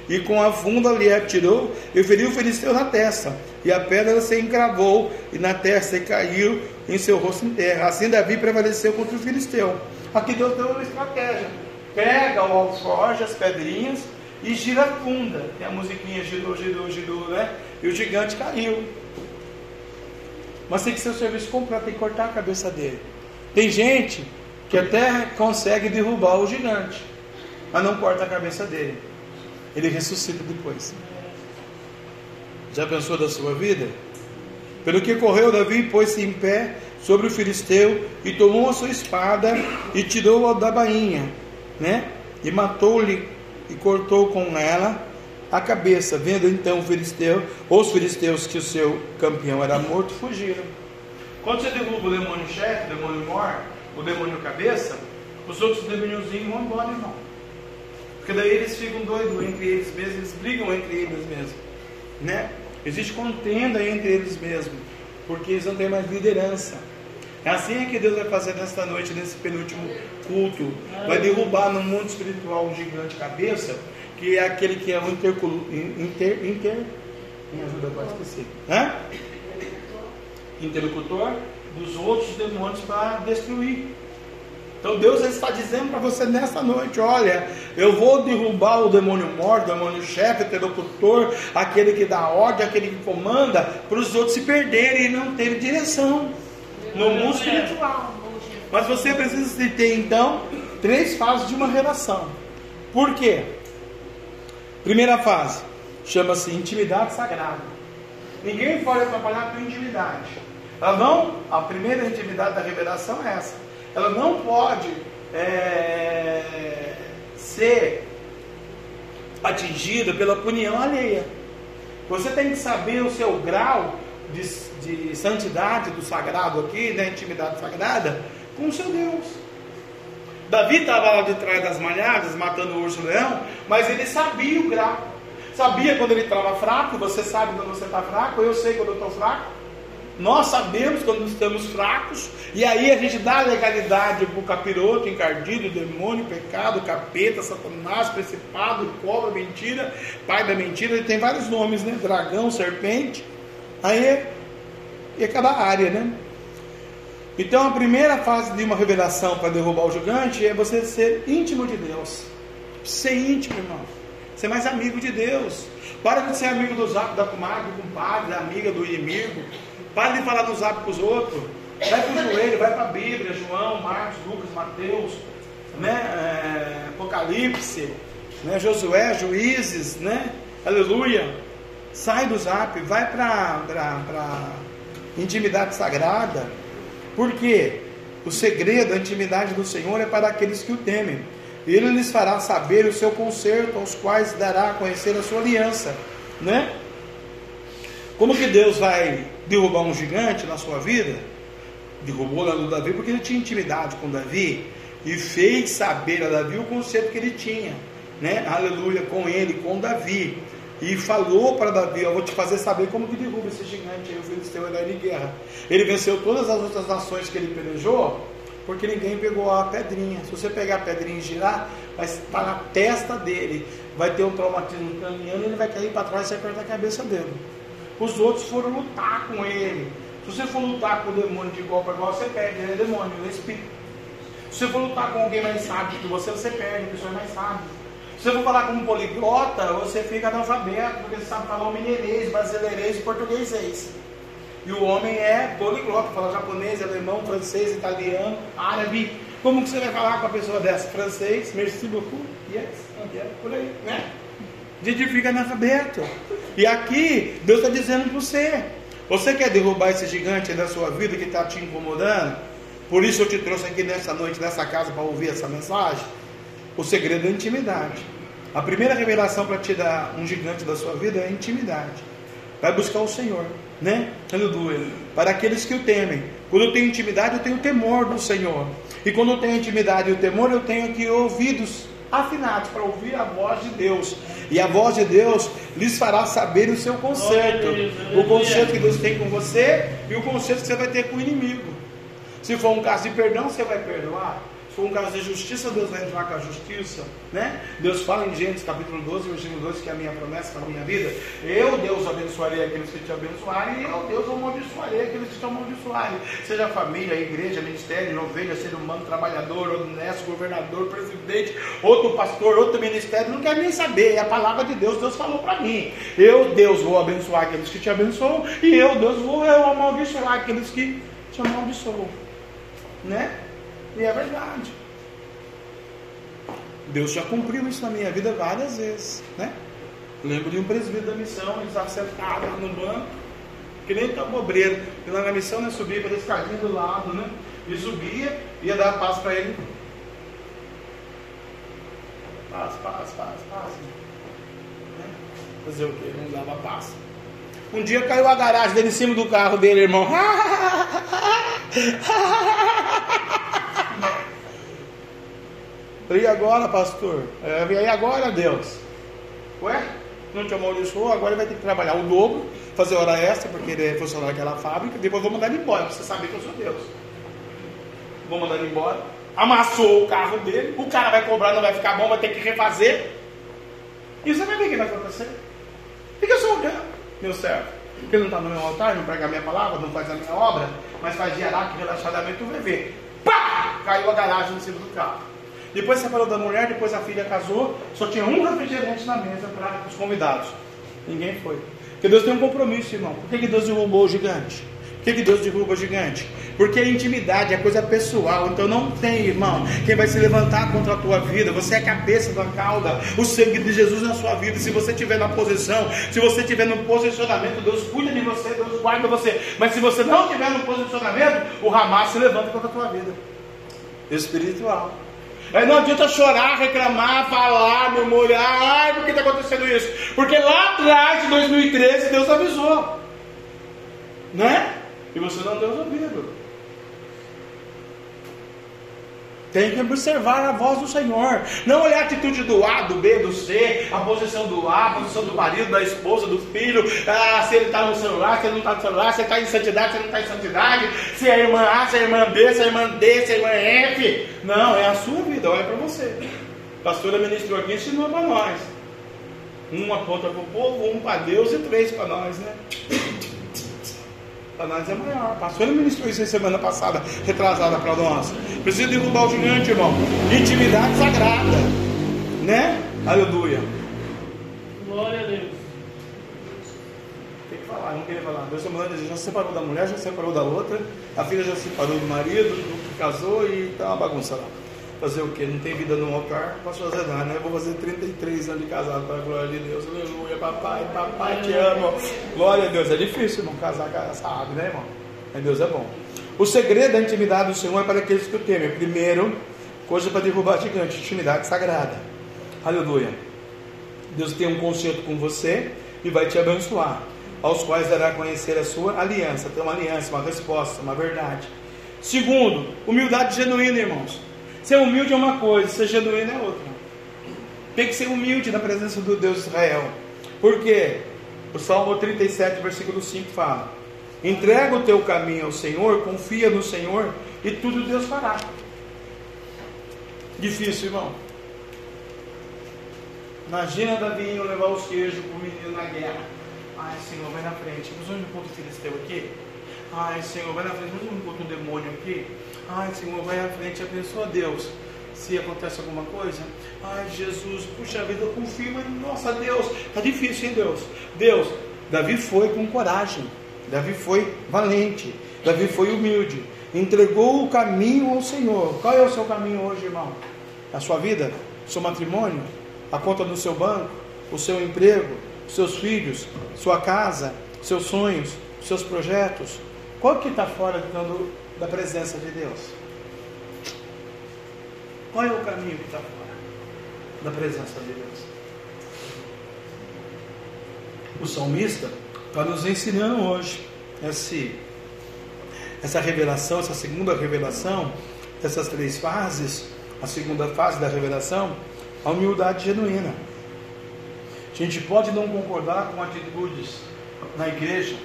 e com a funda lhe atirou e feriu o filisteu na testa. E a pedra se encravou e na testa e caiu em seu rosto em terra. Assim Davi prevaleceu contra o filisteu. Aqui Deus deu uma estratégia. Pega o alforje, as pedrinhas e gira a funda. Tem a musiquinha girou, girou, girou, né? E o gigante caiu. Mas tem que ser o serviço completo, tem que cortar a cabeça dele. Tem gente que até consegue derrubar o gigante, mas não corta a cabeça dele ele ressuscita depois. Já pensou da sua vida? Pelo que correu, Davi pôs-se em pé sobre o filisteu e tomou a sua espada e tirou-a da bainha, né? E matou-lhe e cortou com ela a cabeça. Vendo então o filisteu, os filisteus que o seu campeão era morto, fugiram. Quando você derruba o demônio chefe, o demônio mor, o demônio cabeça, os outros demôniozinhos vão embora, irmão. Porque daí eles ficam doidos entre eles mesmos, eles brigam entre eles mesmos. Né? Existe contenda entre eles mesmos, porque eles não têm mais liderança. É assim que Deus vai fazer nesta noite, nesse penúltimo culto. Vai derrubar no mundo espiritual um gigante cabeça, que é aquele que é o inter, inter, me ajuda agora, esqueci. Hã? Interlocutor dos outros demônios para destruir. Então Deus está dizendo para você nessa noite: olha, eu vou derrubar o demônio morto, o demônio chefe, o interlocutor, aquele que dá ordem, aquele que comanda, para os outros se perderem e não terem direção no mundo espiritual. Mas você precisa ter então três fases de uma relação. Por quê? Primeira fase chama-se intimidade sagrada. Ninguém pode atrapalhar a tua intimidade. Ela não, a primeira intimidade da revelação é essa ela não pode é, ser atingida pela opinião alheia. Você tem que saber o seu grau de, de santidade do sagrado aqui, da intimidade sagrada, com o seu Deus. Davi estava lá de trás das malhadas, matando o urso leão, mas ele sabia o grau. Sabia quando ele estava fraco, você sabe quando você está fraco, eu sei quando eu estou fraco. Nós sabemos quando estamos fracos, e aí a gente dá legalidade para o capiroto, encardido, demônio, pecado, capeta, satanás, principado, cobra, mentira, pai da mentira, ele tem vários nomes, né? Dragão, serpente. Aí é cada área, né? Então a primeira fase de uma revelação para derrubar o gigante é você ser íntimo de Deus. Ser íntimo, irmão. Ser mais amigo de Deus. Para de ser amigo do zap da comadre, do compadre, da amiga, do inimigo. Para de falar do zap com os outros. Vai para o joelho, vai para a Bíblia, João, Marcos, Lucas, Mateus, né? É, Apocalipse, né? Josué, Juízes, né? Aleluia. Sai do zap, vai para intimidade sagrada. Porque o segredo, a intimidade do Senhor é para aqueles que o temem. Ele lhes fará saber o seu conserto, aos quais dará a conhecer a sua aliança, né? Como que Deus vai derrubar um gigante na sua vida? Derrubou lá no Davi porque ele tinha intimidade com Davi e fez saber a Davi o conceito que ele tinha, né? Aleluia, com ele, com Davi. E falou para Davi: Eu vou te fazer saber como que derruba esse gigante aí, o filisteu herói de guerra. Ele venceu todas as outras nações que ele pelejou, porque ninguém pegou a pedrinha. Se você pegar a pedrinha e girar, vai estar na testa dele, vai ter um traumatismo caminhando e ele vai cair para trás e apertar a cabeça dele. Os outros foram lutar com ele. Se você for lutar com o demônio de igual para igual, você perde, ele é demônio, ele é espírito. Se você for lutar com alguém mais sábio que você, você perde, a pessoa é mais sábia. Se você for falar com um poliglota, você fica analfabeto, porque você sabe falar o mineirês, brasileirês e português. E o homem é poliglota, fala japonês, alemão, francês, italiano, árabe. Como que você vai falar com a pessoa dessa? Francês, merci beaucoup, yes, por aí, né? A gente fica analfabeto. E aqui, Deus está dizendo para você: você quer derrubar esse gigante da sua vida que está te incomodando? Por isso eu te trouxe aqui nessa noite, nessa casa, para ouvir essa mensagem. O segredo é a intimidade. A primeira revelação para te dar um gigante da sua vida é a intimidade. Vai buscar o Senhor né? Aleluia. Para aqueles que o temem. Quando eu tenho intimidade, eu tenho temor do Senhor. E quando eu tenho intimidade e o temor, eu tenho aqui ouvidos afinados para ouvir a voz de Deus. E a voz de Deus lhes fará saber o seu conserto. O conserto que Deus tem com você e o conserto que você vai ter com o inimigo. Se for um caso de perdão, você vai perdoar for um caso de justiça, Deus vai entrar com a justiça, né? Deus fala em Gênesis capítulo 12, versículo 2, que é a minha promessa para a minha vida. Eu, Deus, abençoarei aqueles que te abençoarem, e eu, Deus, amaldiçoarei aqueles que te amaldiçoarem. Seja família, igreja, ministério, ovelha, ser humano, trabalhador, honesto, governador, presidente, outro pastor, outro ministério, não quero nem saber. É a palavra de Deus, Deus falou para mim. Eu, Deus, vou abençoar aqueles que te abençoam, e eu, Deus, vou eu amaldiçoar aqueles que te amaldiçoam. Né? E é verdade. Deus já cumpriu isso na minha vida várias vezes, né? Lembro de um presbítero da missão, ele estava sentado no banco, que nem tão obreiro. E lá na missão, né, subia pela escadinha do lado, né? E subia, ia dar paz para ele. Paz, paz, paz, paz. Né? Fazer o quê? Não dava paz. Um dia caiu a garagem dele em cima do carro dele, irmão. (laughs) E agora, pastor? É, e agora, Deus? Ué, não te amaldiçoou, agora ele vai ter que trabalhar o dobro, fazer hora extra, porque ele é funcionário daquela fábrica, depois vou mandar ele embora, você saber que eu sou Deus. Vou mandar ele embora. Amassou o carro dele, o cara vai cobrar, não vai ficar bom, vai ter que refazer. E você vai ver o que vai acontecer. Fica só olhando, meu servo. Porque ele não está no meu altar, não prega a minha palavra, não faz a minha obra, mas faz de araque, relaxadamente, tu vai ver. Pá! Caiu a garagem em cima do carro. Depois separou da mulher, depois a filha casou, só tinha um refrigerante na mesa para os convidados. Ninguém foi. Porque Deus tem um compromisso, irmão. Por que, Deus derrubou o gigante? Que, que Deus derruba o gigante? Porque a intimidade é coisa pessoal. Então não tem, irmão, quem vai se levantar contra a tua vida. Você é a cabeça da cauda. O sangue de Jesus na sua vida. Se você estiver na posição, se você estiver no posicionamento, Deus cuida de você, Deus guarda você. Mas se você não estiver no posicionamento, o Hamas se levanta contra a tua vida. Espiritual. Aí não adianta chorar, reclamar, falar, murmurar, ai, por que está acontecendo isso? Porque lá atrás, de 2013, Deus avisou. Né? E você não deu ouvido. Tem que observar a voz do Senhor. Não olhar a atitude do A, do B, do C, a posição do A, a posição do marido, da esposa, do filho. Ah, se ele está no celular, se ele não está no celular, se ele está em santidade, se ele não está em santidade. Se é a irmã A, se é a irmã B, se é a irmã D, se é a irmã F. Não, é a sua vida, olha para você. A pastora ministrou aqui ensinou para nós. Um aponta para o povo, um para Deus e três para nós, né? Nós é maior. A pastora ministrou isso semana passada, retrasada para nós. Precisa derrubar o gigante, irmão. Intimidade sagrada. Né? Aleluia. Glória a Deus. Tem que falar, não queria falar. Deus já se separou da mulher, já se separou da outra. A filha já se separou do marido, do que casou e tá uma bagunça lá. Fazer o que? Não tem vida no altar, posso fazer nada, né? Vou fazer 33 anos de casado para a glória de Deus. Aleluia, papai, papai, te amo. Glória a Deus. É difícil, irmão, casar água, né, irmão? Mas Deus é bom. O segredo da intimidade do Senhor é para aqueles que o temem. Primeiro, coisa para derrubar gigante, intimidade sagrada. Aleluia. Deus tem um concerto com você e vai te abençoar, aos quais dará a conhecer a sua aliança. Tem uma aliança, uma resposta, uma verdade. Segundo, humildade genuína, irmãos. Ser humilde é uma coisa, ser genuíno é outra. Tem que ser humilde na presença do Deus de Israel. Por quê? O Salmo 37, versículo 5 fala: Entrega o teu caminho ao Senhor, confia no Senhor e tudo Deus fará. Difícil, irmão. Imagina Davi levar os queijos para o menino na guerra. Ai, Senhor, vai na frente. Mas onde encontra o filisteu aqui? Ai, Senhor, vai na frente. Mas onde encontra um demônio aqui? Ai, Senhor, vai à frente, abençoa Deus. Se acontece alguma coisa, ai, Jesus, puxa vida, eu nossa, Deus, tá difícil, hein, Deus? Deus, Davi foi com coragem, Davi foi valente, Davi foi humilde, entregou o caminho ao Senhor. Qual é o seu caminho hoje, irmão? A sua vida, o seu matrimônio, a conta do seu banco, o seu emprego, seus filhos, sua casa, seus sonhos, seus projetos. Qual que está fora do, da presença de Deus? Qual é o caminho que está fora da presença de Deus? O salmista está nos ensinando hoje esse, essa revelação, essa segunda revelação, essas três fases, a segunda fase da revelação, a humildade genuína. A gente pode não concordar com atitudes na igreja,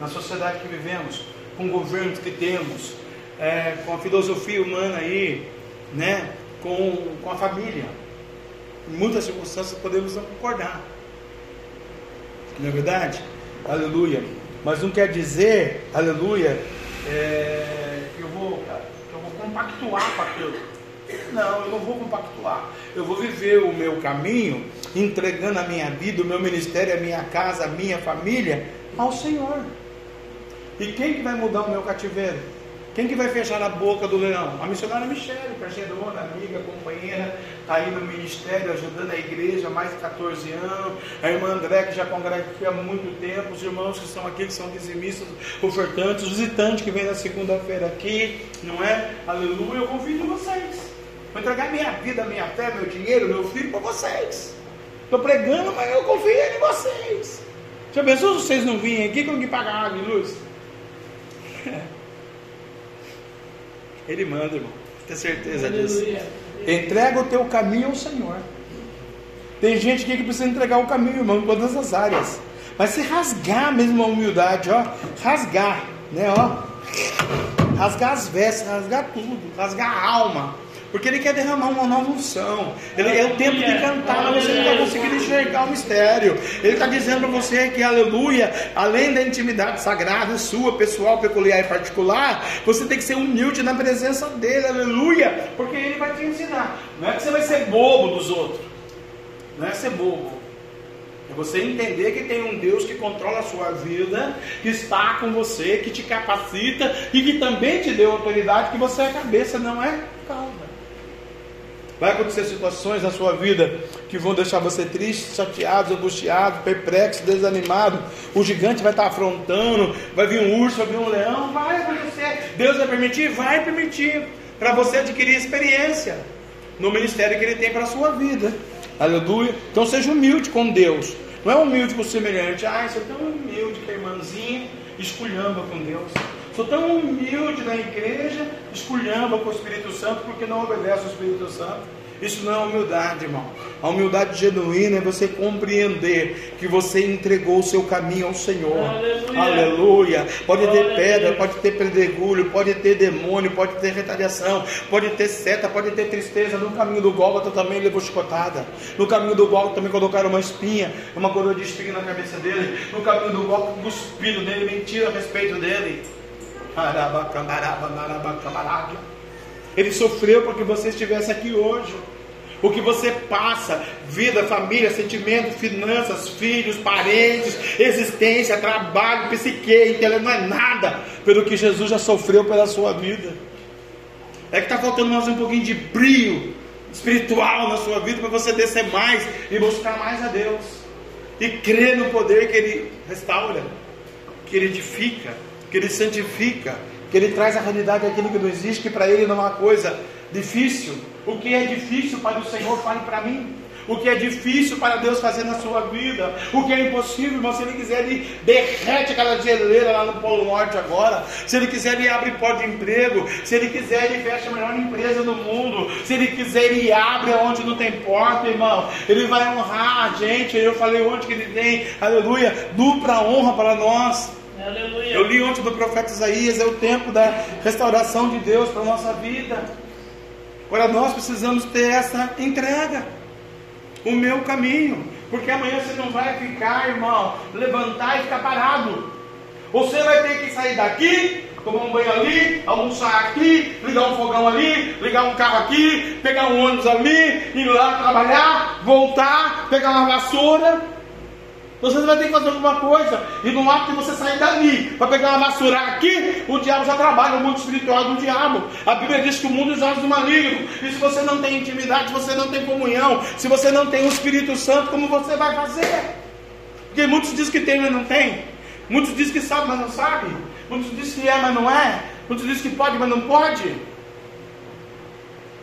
na sociedade que vivemos, com governos que temos, é, com a filosofia humana aí, né? com, com a família. Em muitas circunstâncias podemos não concordar. Não é verdade? Aleluia. Mas não quer dizer, aleluia, é, eu vou, eu vou compactuar com aquilo. Não, eu não vou compactuar. Eu vou viver o meu caminho, entregando a minha vida, o meu ministério, a minha casa, a minha família ao Senhor. E quem que vai mudar o meu cativeiro? Quem que vai fechar a boca do leão? A missionária Michele, parceirona, amiga, companheira, está aí no ministério, ajudando a igreja há mais de 14 anos. A irmã André, que já congrega aqui há muito tempo. Os irmãos que estão aqui, que são dizimistas, ofertantes, os visitantes que vêm na segunda-feira aqui, não é? Aleluia, eu convido vocês. Vou entregar minha vida, minha fé, meu dinheiro, meu filho para vocês. Estou pregando, mas eu confio em vocês. Já pensou se vocês não virem aqui, como que pagar água e luz? (laughs) Ele manda, irmão. Tem certeza disso. Entrega o teu caminho ao Senhor. Tem gente aqui que precisa entregar o caminho, irmão, em todas as áreas. Mas se rasgar mesmo a humildade, ó, rasgar, né, ó, rasgar as vestes, rasgar tudo, rasgar a alma, porque ele quer derramar uma nova unção. Ele é o tempo de cantar, mas você não está conseguindo enxergar o mistério. Ele está dizendo para você que, aleluia, além da intimidade sagrada, sua, pessoal, peculiar e particular, você tem que ser humilde na presença dele, aleluia, porque ele vai te ensinar. Não é que você vai ser bobo dos outros, não é ser bobo. É você entender que tem um Deus que controla a sua vida, que está com você, que te capacita e que também te deu autoridade, que você é cabeça, não é cauda. Vai acontecer situações na sua vida que vão deixar você triste, chateado, angustiado, perplexo, desanimado. O gigante vai estar afrontando, vai vir um urso, vai vir um leão, vai acontecer. Deus vai permitir? Vai permitir. Para você adquirir experiência no ministério que Ele tem para a sua vida. Aleluia. Então seja humilde com Deus. Não é humilde com o semelhante. Ah, você tão humilde que a irmãzinha esculhamba com Deus. Sou tão humilde na igreja, esculhamba com o Espírito Santo porque não obedece ao Espírito Santo. Isso não é humildade, irmão. A humildade genuína é você compreender que você entregou o seu caminho ao Senhor. Aleluia. Aleluia. Pode ter pedra, pode ter predegulho, pode ter demônio, pode ter retaliação, pode ter seta, pode ter tristeza. No caminho do Gólgota também levou chicotada. No caminho do Gólgota também colocaram uma espinha, uma coroa de espinha na cabeça dele. No caminho do Gólgota cuspido nele, mentira a respeito dele. Ele sofreu para que você estivesse aqui hoje. O que você passa, vida, família, sentimento, finanças, filhos, parentes, existência, trabalho, psique, intelecto, não é nada pelo que Jesus já sofreu pela sua vida. É que está faltando mais um pouquinho de brilho espiritual na sua vida para você descer mais e buscar mais a Deus. E crer no poder que Ele restaura, que Ele edifica, que Ele santifica, que Ele traz a realidade daquilo que não existe, que para Ele não há coisa difícil. O que é difícil para o Senhor, fale para mim. O que é difícil para Deus fazer na sua vida. O que é impossível, irmão. Se Ele quiser, Ele derrete aquela geleira lá no Polo Norte agora. Se Ele quiser, Ele abre porta de emprego. Se Ele quiser, Ele fecha a melhor empresa do mundo. Se Ele quiser, Ele abre onde não tem porta, irmão. Ele vai honrar a gente. Eu falei ontem que Ele tem, aleluia, dupla honra para nós. Aleluia. Eu li ontem do profeta Isaías, é o tempo da restauração de Deus para a nossa vida. Agora nós precisamos ter essa entrega. O meu caminho. Porque amanhã você não vai ficar, irmão, levantar e ficar parado. Você vai ter que sair daqui, tomar um banho ali, almoçar aqui, ligar um fogão ali, ligar um carro aqui, pegar um ônibus ali, ir lá trabalhar, voltar, pegar uma vassoura você vai ter que fazer alguma coisa. E no ato de você sair dali para pegar uma vassoura aqui, o diabo já trabalha, o mundo espiritual do diabo. A Bíblia diz que o mundo já é do maligno. E se você não tem intimidade, se você não tem comunhão, se você não tem o Espírito Santo, como você vai fazer? Porque muitos dizem que tem, mas não tem. Muitos dizem que sabe, mas não sabe. Muitos dizem que é, mas não é. Muitos dizem que pode, mas não pode.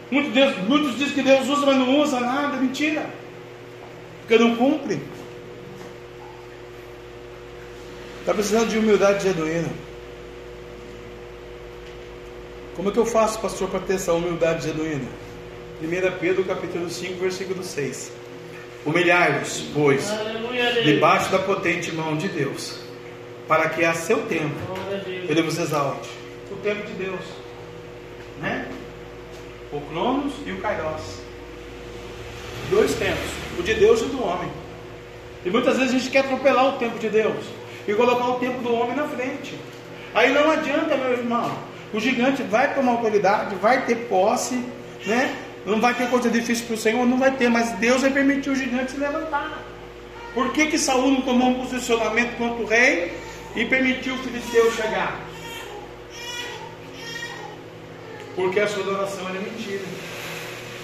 Muitos, Deus, muitos dizem que Deus usa, mas não usa nada. Mentira. Porque não cumpre. Está precisando de humildade genuína. Como é que eu faço, pastor, para ter essa humildade genuína? 1 Pedro capítulo 5, versículo 6. Humilhai-vos, pois, debaixo da potente mão de Deus, para que a seu tempo ele vos exalte. O tempo de Deus, né? O Cronos e o Kairos. Dois tempos, o de Deus e do homem. E muitas vezes a gente quer atropelar o tempo de Deus e colocar o tempo do homem na frente. Aí não adianta, meu irmão. O gigante vai tomar autoridade, vai ter posse, né? Não vai ter coisa difícil para o Senhor, não vai ter, mas Deus vai permitir o gigante se levantar. Por que, que Saul não tomou um posicionamento contra o rei e permitiu o filisteu chegar? Porque a sua adoração era mentira.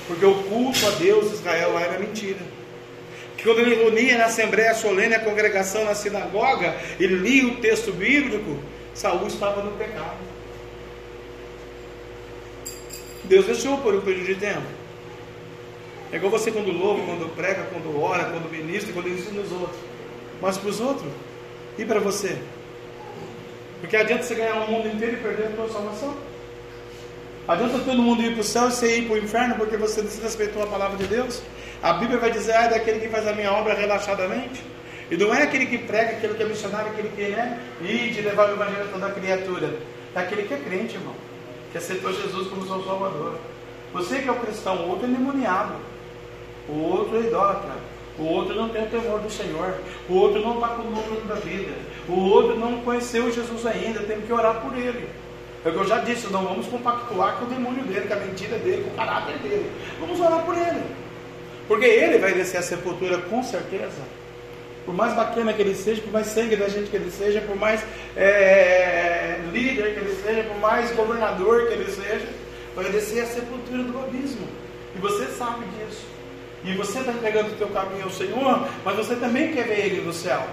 Porque o culto a Deus Israel lá era mentira que quando ele reunia na Assembleia Solene, a congregação na sinagoga, ele lia o texto bíblico, Saul estava no pecado. Deus deixou por um período de tempo. É igual você quando louva, quando prega, quando ora, quando ministra, quando ensina os outros. Mas para os outros, e para você? Porque adianta você ganhar o mundo inteiro e perder a sua salvação? Adianta todo mundo ir para o céu e você ir para o inferno porque você desrespeitou a palavra de Deus? A Bíblia vai dizer, ah, é daquele que faz a minha obra relaxadamente. E não é aquele que prega, aquele que é missionário, aquele que né, ir de levar o evangelho a toda a criatura. É aquele que é crente, irmão. Que aceitou Jesus como seu salvador. Você que é o cristão, o outro é endemoniado. O outro é idólatra. O outro não tem o temor do Senhor. O outro não está com o número da vida. O outro não conheceu Jesus ainda. Tem que orar por ele. É o que eu já disse, não vamos compactuar com o demônio dele, com a mentira dele, com o caráter dele. Vamos orar por ele. Porque ele vai descer a sepultura com certeza. Por mais bacana que ele seja, por mais sangue da gente que ele seja, por mais é, líder que ele seja, por mais governador que ele seja, vai descer a sepultura do abismo. E você sabe disso. E você está entregando o teu caminho ao Senhor, mas você também quer ver Ele no céu.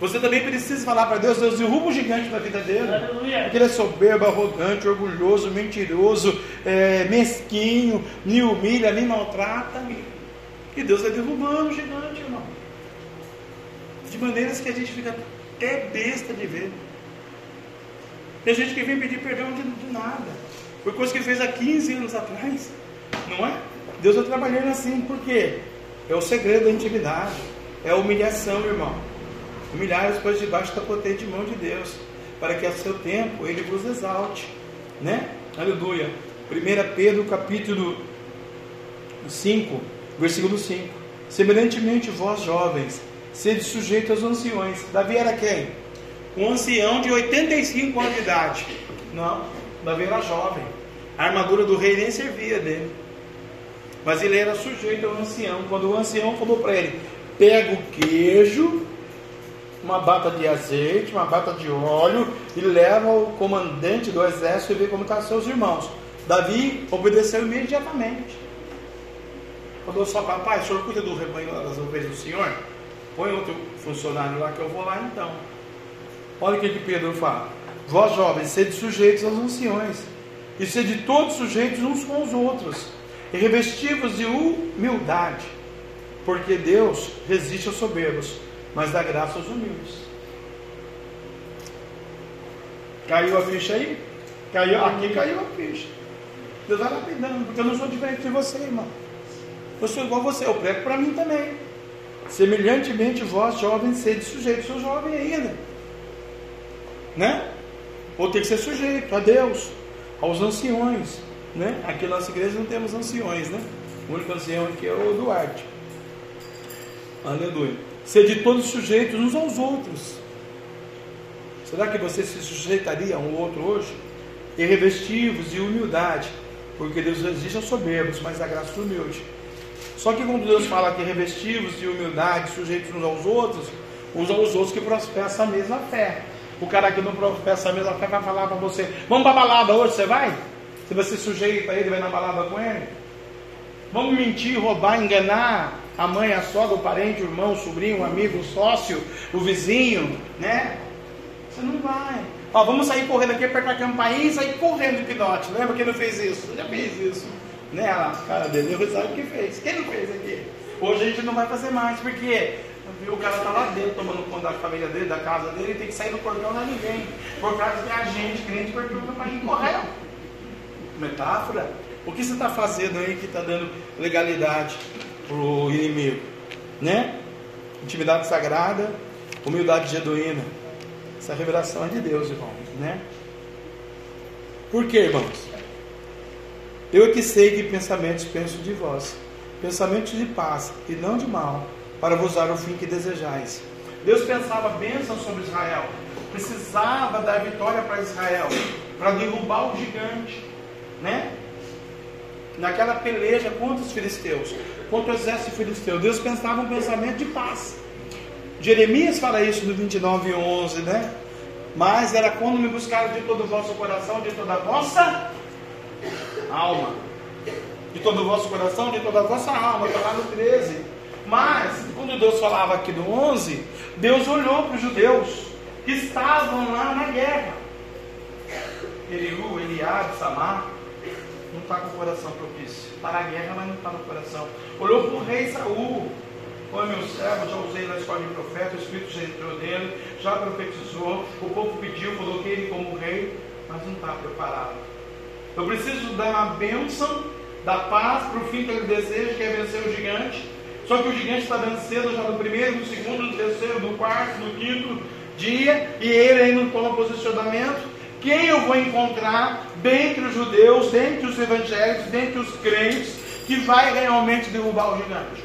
Você também precisa falar para Deus, Deus derruba o gigante da vida dele. Aleluia. Porque ele é soberbo, arrogante, orgulhoso, mentiroso, é, mesquinho, me humilha, me maltrata. E Deus vai derrubando o gigante, irmão. De maneiras que a gente fica até besta de ver. Tem gente que vem pedir perdão de, de nada. Foi coisa que ele fez há 15 anos atrás. Não é? Deus está trabalhando assim, por quê? É o segredo da intimidade. É a humilhação, irmão. Humilhar as coisas debaixo da potente mão de Deus. Para que a seu tempo ele vos exalte. Né? Aleluia. 1 Pedro capítulo 5, versículo 5. Semelhantemente, vós jovens, sede sujeitos aos anciões. Davi era quem? Um ancião de 85 anos de idade. Não, Davi era jovem. A armadura do rei nem servia dele. Mas ele era sujeito ao ancião. Quando o ancião falou para ele: pega o queijo, uma bata de azeite, uma bata de óleo e leva ao comandante do exército e vê como estão seus irmãos. Davi obedeceu imediatamente. Quando eu só papai, o senhor cuida do rebanho das ovelhas do senhor? Põe outro funcionário lá que eu vou lá então. Olha o que, que Pedro fala. Vós jovens, sede sujeitos aos anciões, e sede todos sujeitos uns com os outros, e revestivos de humildade, porque Deus resiste aos soberbos, mas dá graça aos humildes. Caiu a ficha aí? Caiu, aqui caiu a ficha. Deus vai lapidando, porque eu não sou diferente de você, irmão. Eu sou igual a você, eu prego para mim também. Semelhantemente, vós, jovens, sede sujeitos. Sou jovem ainda. Né? Ou tem que ser sujeito a Deus, aos anciões. Né? Aqui na nossa igreja não temos anciões, né? O único ancião aqui é o Duarte. Aleluia. Sede todos sujeitos uns aos outros. Será que você se sujeitaria a um outro hoje? E de humildade, porque Deus resiste aos soberbos, mas a graça humilde. Só que quando Deus fala que revestivos de humildade, sujeitos uns aos outros, uns aos outros que professam a mesma fé. O cara que não professa a mesma fé vai falar para você: Vamos para balada hoje, você vai? Se você sujeita ele, vai na balada com ele? Vamos mentir, roubar, enganar a mãe, a sogra, o parente, o irmão, o sobrinho, o amigo, o sócio, o vizinho, né? Você não vai. Ó, vamos sair correndo aqui, apertar a campainha e sair correndo de pinote. Lembra quem não fez isso? Já fez isso. Né? A cara dele, eu sabe o que fez. Quem não fez aqui? Hoje a gente não vai fazer mais, porque o cara está lá dentro tomando conta da família dele, da casa dele, ele tem que sair do portão não é ninguém. Por causa que a gente, crente, perturba para ir correr. Metáfora? O que você está fazendo aí que está dando legalidade o inimigo? Né? Intimidade sagrada, humildade genuína. Essa revelação é de Deus, irmãos, né? Por que, irmãos? Eu é que sei que pensamentos penso de vós, pensamentos de paz e não de mal, para vos dar o fim que desejais. Deus pensava bênção sobre Israel, precisava dar vitória para Israel, para derrubar o gigante, né? Naquela peleja contra os filisteus, contra o exército filisteu, Deus pensava um pensamento de paz. Jeremias fala isso no 29, 11, né? Mas era quando me buscaram de todo o vosso coração, de toda a vossa alma. De todo o vosso coração, de toda a vossa alma. Está lá no 13. Mas, quando Deus falava aqui no 11, Deus olhou para os judeus que estavam lá na guerra. Eliú, Eliabe, Samar, está com o coração propício. Está na guerra, mas não está no coração. Olhou para o rei Saul. Foi meu servo, já usei na escola de profeta, o Espírito já entrou nele, já profetizou, o povo pediu, coloquei ele como rei, mas não está preparado. Eu preciso dar uma bênção da paz para o fim que ele deseja, que é vencer o gigante. Só que o gigante está vencendo já no primeiro, no segundo, no terceiro, no quarto, no quinto dia, e ele ainda não toma posicionamento. Quem eu vou encontrar dentre os judeus, dentre os evangélicos, dentre os crentes, que vai realmente derrubar o gigante?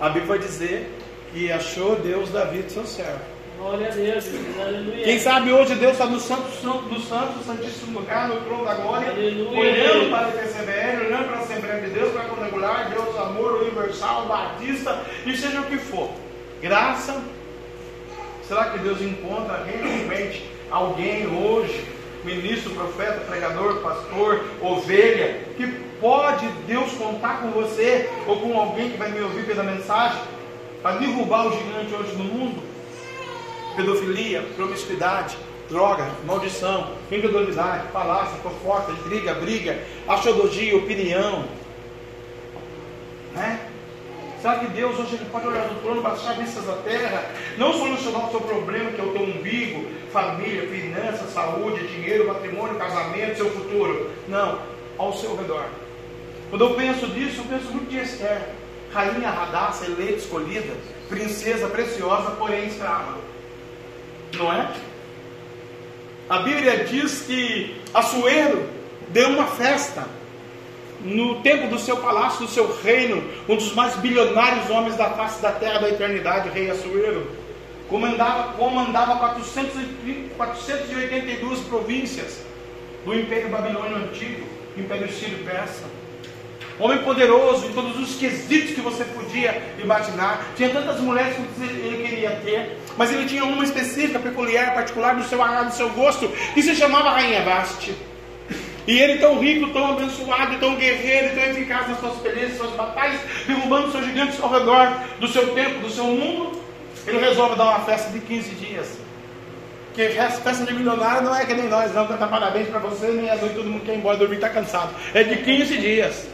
A Bíblia vai dizer que achou Deus Davi, seu servo. Glória a Deus, aleluia. Quem sabe hoje Deus está no santo, santo do santo, santíssimo lugar, no trono da glória, aleluia. olhando para o PCBL, olhando para a Assembleia de Deus, para a quadrangular, Deus, amor, universal, batista, e seja o que for. Graça. Será que Deus encontra realmente alguém hoje, ministro, profeta, pregador, pastor, ovelha, que pode Deus contar com você ou com alguém que vai me ouvir pela mensagem para derrubar o gigante hoje no mundo? pedofilia, promiscuidade, droga, maldição, incredulidade, falácia, fofoca, intriga, briga, axiologia, opinião. Né? Será que Deus hoje ele pode olhar do trono, baixar vistas da terra, não solucionar o seu problema, que é o teu umbigo, família, finanças, saúde, dinheiro, matrimônio, casamento, seu futuro? Não, ao seu redor. Quando eu penso nisso, eu penso muito de Esther, rainha radaça, eleita, escolhida, princesa preciosa, porém escrava. Não é? A Bíblia diz que Assuero deu uma festa no tempo do seu palácio, do seu reino, um dos mais bilionários homens da face da terra da eternidade, rei Assuero, comandava, comandava 400, 482 províncias do Império Babilônio Antigo, Império Sírio-Persa. Homem poderoso em todos os quesitos que você podia imaginar. Tinha tantas mulheres que ele queria ter, mas ele tinha uma específica, peculiar, particular do seu agrado, do seu gosto, que se chamava Rainha Vaste. E ele tão rico, tão abençoado, tão guerreiro, tão eficaz nas suas nas suas batalhas, derrubando seus gigantes ao redor do seu tempo, do seu mundo, ele resolve dar uma festa de 15 dias. Que festa de milionário não é que nem nós, não cantar parabéns para você, nem a noite todo mundo quer ir embora dormir está cansado. É de 15 dias.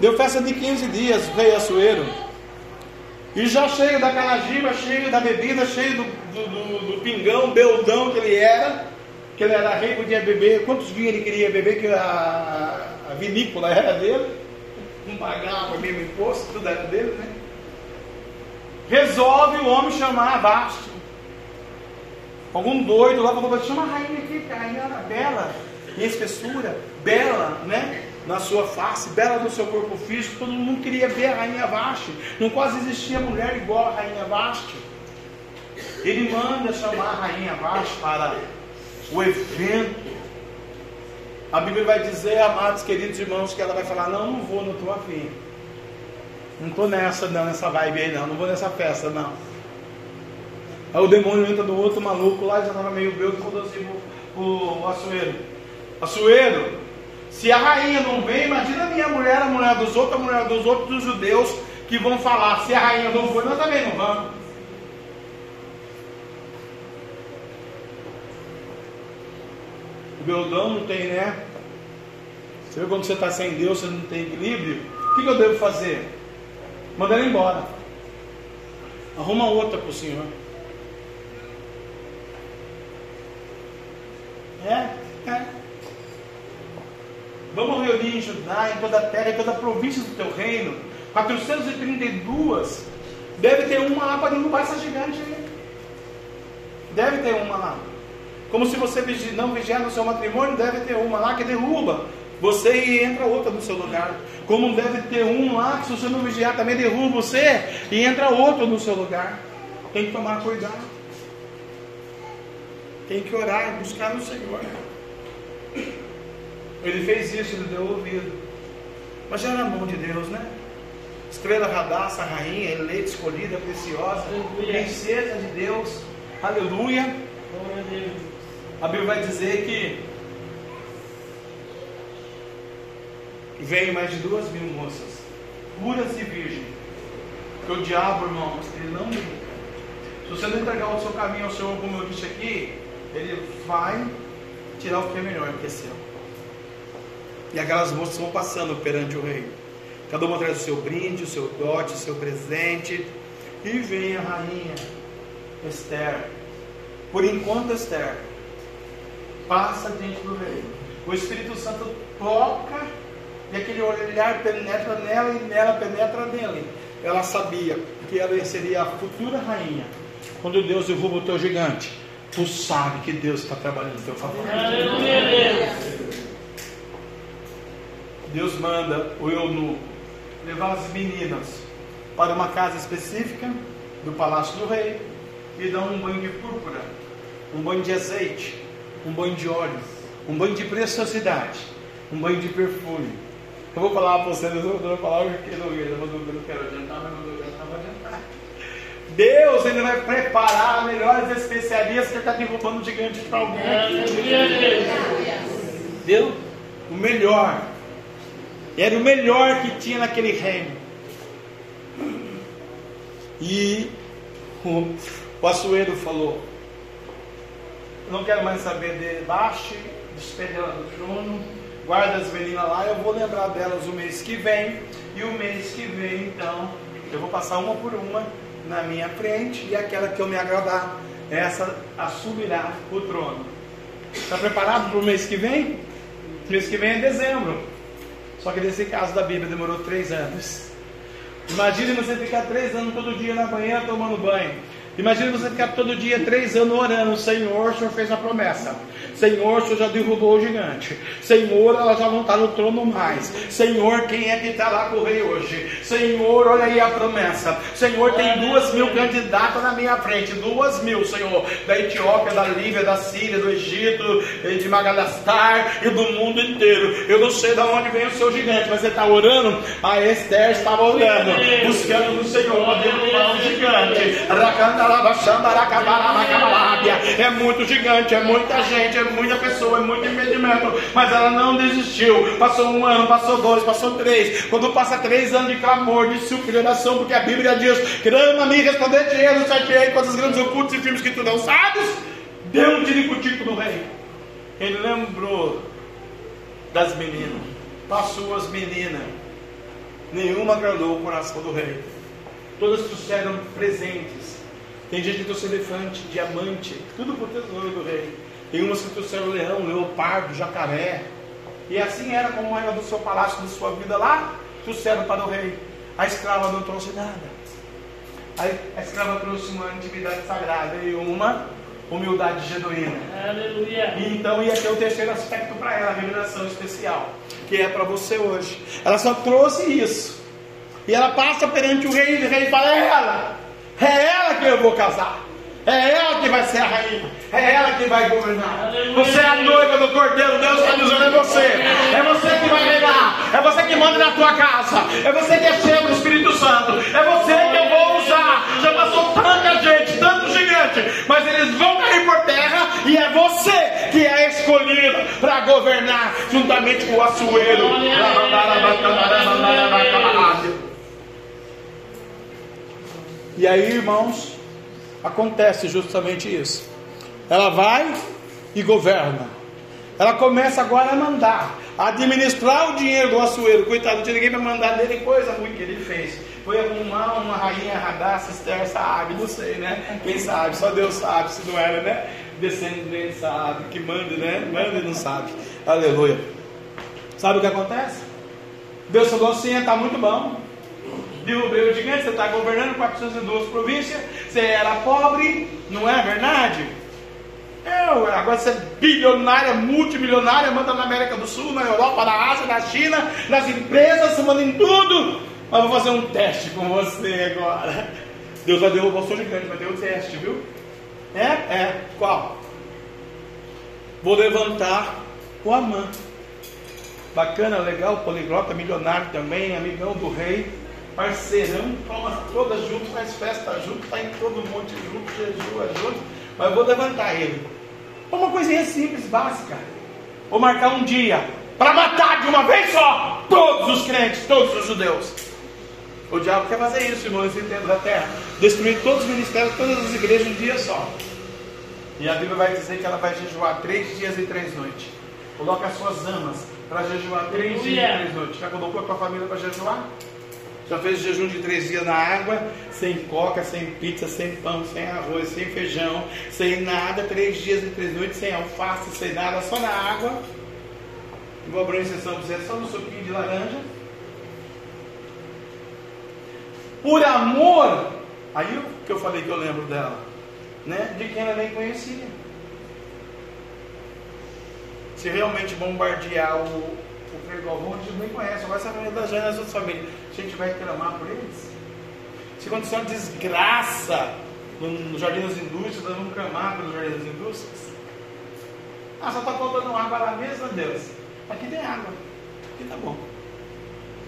Deu festa de 15 dias, rei Açoeiro. E já cheio da canagiba, cheio da bebida, cheio do, do, do, do pingão, beldão que ele era que ele era rei, podia beber, quantos vinhos ele queria beber, que a, a vinícola era dele, não pagava mesmo imposto, tudo era dele, né? Resolve o homem chamar Abaste. Algum doido lá falou, chama a rainha aqui, a rainha era bela, em espessura, bela, né? Na sua face, bela no seu corpo físico, todo mundo queria ver a rainha Vaste. Não quase existia mulher igual a rainha Vaste. Ele manda chamar a rainha Vaste para o evento. A Bíblia vai dizer, amados queridos irmãos, que ela vai falar: Não, não vou, não estou afim. Não estou nessa, não, nessa vibe aí, não. Não vou nessa festa, não. Aí o demônio entra no outro maluco lá, já estava meio e falou assim o, o Açoeiro: Açoeiro, se a rainha não vem, imagina a minha mulher, a mulher dos outros, a mulher dos outros, dos judeus, que vão falar: Se a rainha não for, nós também não vamos. Beldão não tem, né? Você vê quando você está sem Deus, você não tem equilíbrio? O que, que eu devo fazer? Manda ela embora. Arruma outra para o Senhor. É, é. Vamos reunir em Judá, em toda a terra, em toda a província do teu reino. 432. Deve ter uma lá para derrubar essa gigante aí. Deve ter uma lá. Como se você não vigiar no seu matrimônio, deve ter uma lá que derruba você e entra outra no seu lugar. Como deve ter um lá que se você não vigiar também derruba você e entra outro no seu lugar. Tem que tomar cuidado. Tem que orar, buscar no Senhor. Ele fez isso, ele deu ouvido. Mas já era mão de Deus, né? Estrela radaça, rainha, eleita, escolhida, preciosa, princesa de Deus. Aleluia. Glória a Deus a Bíblia vai dizer que veio mais de duas mil moças, puras e virgens. Porque o diabo, irmão, ele não. Se você não entregar o seu caminho ao Senhor, como eu disse aqui, ele vai tirar o que é melhor que é seu. E aquelas moças vão passando perante o rei. Cada uma traz o seu brinde, o seu dote, o seu presente. E vem a rainha Esther. Por enquanto, Esther passa diante do rei. O Espírito Santo toca e aquele olhar penetra nela e nela penetra nele. Ela sabia que ela seria a futura rainha. Quando Deus derruba o teu gigante, tu sabe que Deus está trabalhando em teu favor. Deus manda o eunuco levar as meninas para uma casa específica do palácio do rei e dar um banho de púrpura, um banho de azeite, um banho de óleo, um banho de preciosidade, um banho de perfume. Eu vou falar para vocês, eu vou falar o que não, eu não quero adiantar, mas não adiantar, vou adiantar. Deus ele vai preparar melhores especiarias que está derrubando gigante para alguém. Viu? O melhor. Era o melhor que tinha naquele reino. E o, o açoeiro falou: não quero mais saber de Baste, despede ela do trono, guarda as meninas lá, eu vou lembrar delas o mês que vem. E o mês que vem, então, eu vou passar uma por uma na minha frente. E aquela que eu me agradar, essa assumirá o trono. Está preparado para o mês que vem? O mês que vem é dezembro. Só que nesse caso da Bíblia demorou três anos. Imagine você ficar três anos todo dia na manhã tomando banho. Imagina você ficar todo dia, três anos orando, Senhor, o Senhor fez a promessa. Senhor, o Senhor já derrubou o gigante. Senhor, ela já não está no trono mais. Senhor, quem é que está lá com o rei hoje? Senhor, olha aí a promessa. Senhor, tem duas mil candidatas na minha frente. Duas mil, Senhor. Da Etiópia, da Líbia, da Síria, do Egito, de Madagascar e do mundo inteiro. Eu não sei de onde vem o seu gigante, mas você está orando. A Esther estava orando, buscando no Senhor derrubar o gigante. É muito gigante, é muita gente, é muita pessoa, é muito impedimento, mas ela não desistiu. Passou um ano, passou dois, passou três. Quando passa três anos de clamor, de súplica, oração, porque a Bíblia diz: clama-me, responder-te, anunciar-te coisas grandes, ocultos e firmes que tu não sabes. Deu um tiricutico no rei. Ele lembrou das meninas, passou as meninas. Nenhuma agradou o coração do rei. Todas trouxeram presentes. Tem gente que trouxe elefante, diamante, tudo por tesouro do rei. Tem umas que trouxeram leão, leopardo, jacaré. E assim era como era do seu palácio, da sua vida lá, trouxeram para o rei. A escrava não trouxe nada. A escrava trouxe uma intimidade sagrada e uma humildade genuína. Aleluia. E então ia ter o terceiro aspecto para ela, a revelação especial, que é para você hoje. Ela só trouxe isso. E ela passa perante o rei e o rei fala: É ela, é ela que eu vou casar. É ela que vai ser a rainha. É ela que vai governar. Você é a noiva do Cordeiro. Deus está dizendo é você. É você que vai reinar. É você que manda na tua casa. É você que é cheio do Espírito Santo. É você que eu vou usar. Já passou tanta gente, tanto gigante. Mas eles vão cair por terra. E é você que é escolhido para governar juntamente com o Açoeiro. E aí, irmãos, acontece justamente isso. Ela vai e governa. Ela começa agora a mandar, a administrar o dinheiro do açoeiro. Coitado, não tinha ninguém para mandar dele coisa ruim que ele fez. Foi arrumar uma rainha Radassa, Esther, sabe, não sei, né? Quem sabe, só Deus sabe se não era, né? Descendente sabe, que manda, né? Manda e não sabe. Aleluia. Sabe o que acontece? Deus falou assim: está muito bom derrubei o gigante, você está governando 402 províncias, você era pobre, não é verdade? Eu, agora você é bilionária, multimilionária, manda na América do Sul, na Europa, na Ásia, na China, nas empresas, você manda em tudo. Mas vou fazer um teste com você agora. Deus vai derrubar o seu gigante, vai ter um teste, viu? É? É. Qual? Vou levantar o Amã. Bacana, legal, poliglota, milionário também, amigão do rei parceirão, toma todas juntos, faz festa junto, está em todo monte junto, jejua junto, mas eu vou levantar ele. Uma coisinha simples, básica. Vou marcar um dia para matar de uma vez só todos os crentes, todos os judeus. O diabo quer fazer isso, irmãos, entendo da terra. Destruir todos os ministérios, todas as igrejas um dia só. E a Bíblia vai dizer que ela vai jejuar três dias e três noites. Coloca as suas amas para jejuar três dias e três noites. Já colocou a tua família para jejuar? Já fez jejum de três dias na água, sem coca, sem pizza, sem pão, sem arroz, sem feijão, sem nada, três dias e três noites, sem alface, sem nada, só na água. Vou abrir exceção para você, só no suquinho de laranja. Por amor, aí o que eu falei que eu lembro dela, né? De quem ela nem conhecia. Se realmente bombardear o, o Frei Galvão, a gente nem conhece, vai saber da Jana e das outras famílias. A gente vai clamar por eles? Se aconteceu uma desgraça no Jardim das Indústrias, nós vamos clamar pelo Jardim das Indústrias? Ah, só está faltando água lá mesmo, Deus. Aqui tem água. Aqui tá bom.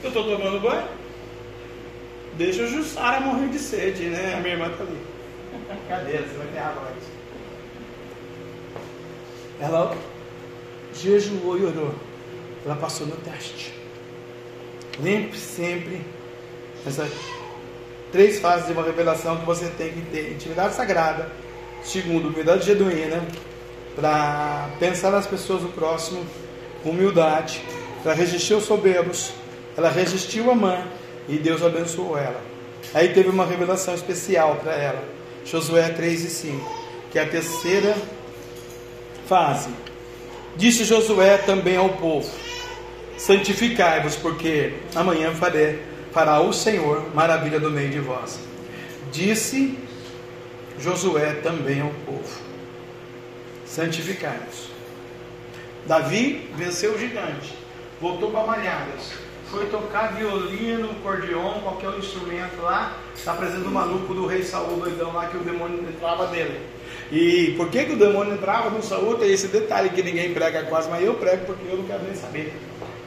Eu estou tomando banho. Deixa o Jussara morrer de sede, né? A minha irmã está ali. (laughs) Cadê? Você vai ter água lá. Ela jejuou e orou ela passou no teste. Lembre sempre essas três fases de uma revelação que você tem que ter: intimidade sagrada, segundo, humildade genuína, para pensar nas pessoas do próximo, humildade, ela resistiu aos soberbos, ela resistiu a mãe e Deus abençoou ela. Aí teve uma revelação especial para ela. Josué 3 e 5, que é a terceira fase. Disse Josué também ao povo: Santificai-vos, porque amanhã farei, fará o Senhor maravilha do meio de vós. Disse Josué também ao povo: Santificai-vos. Davi venceu o gigante, voltou para Malhadas, foi tocar violino, cordeon, qualquer instrumento lá, está apresentando o maluco do rei Saul doidão lá que o demônio entrava dele. E por que, que o demônio entrava no Saul? Tem esse detalhe que ninguém prega quase, mas eu prego porque eu não quero nem saber.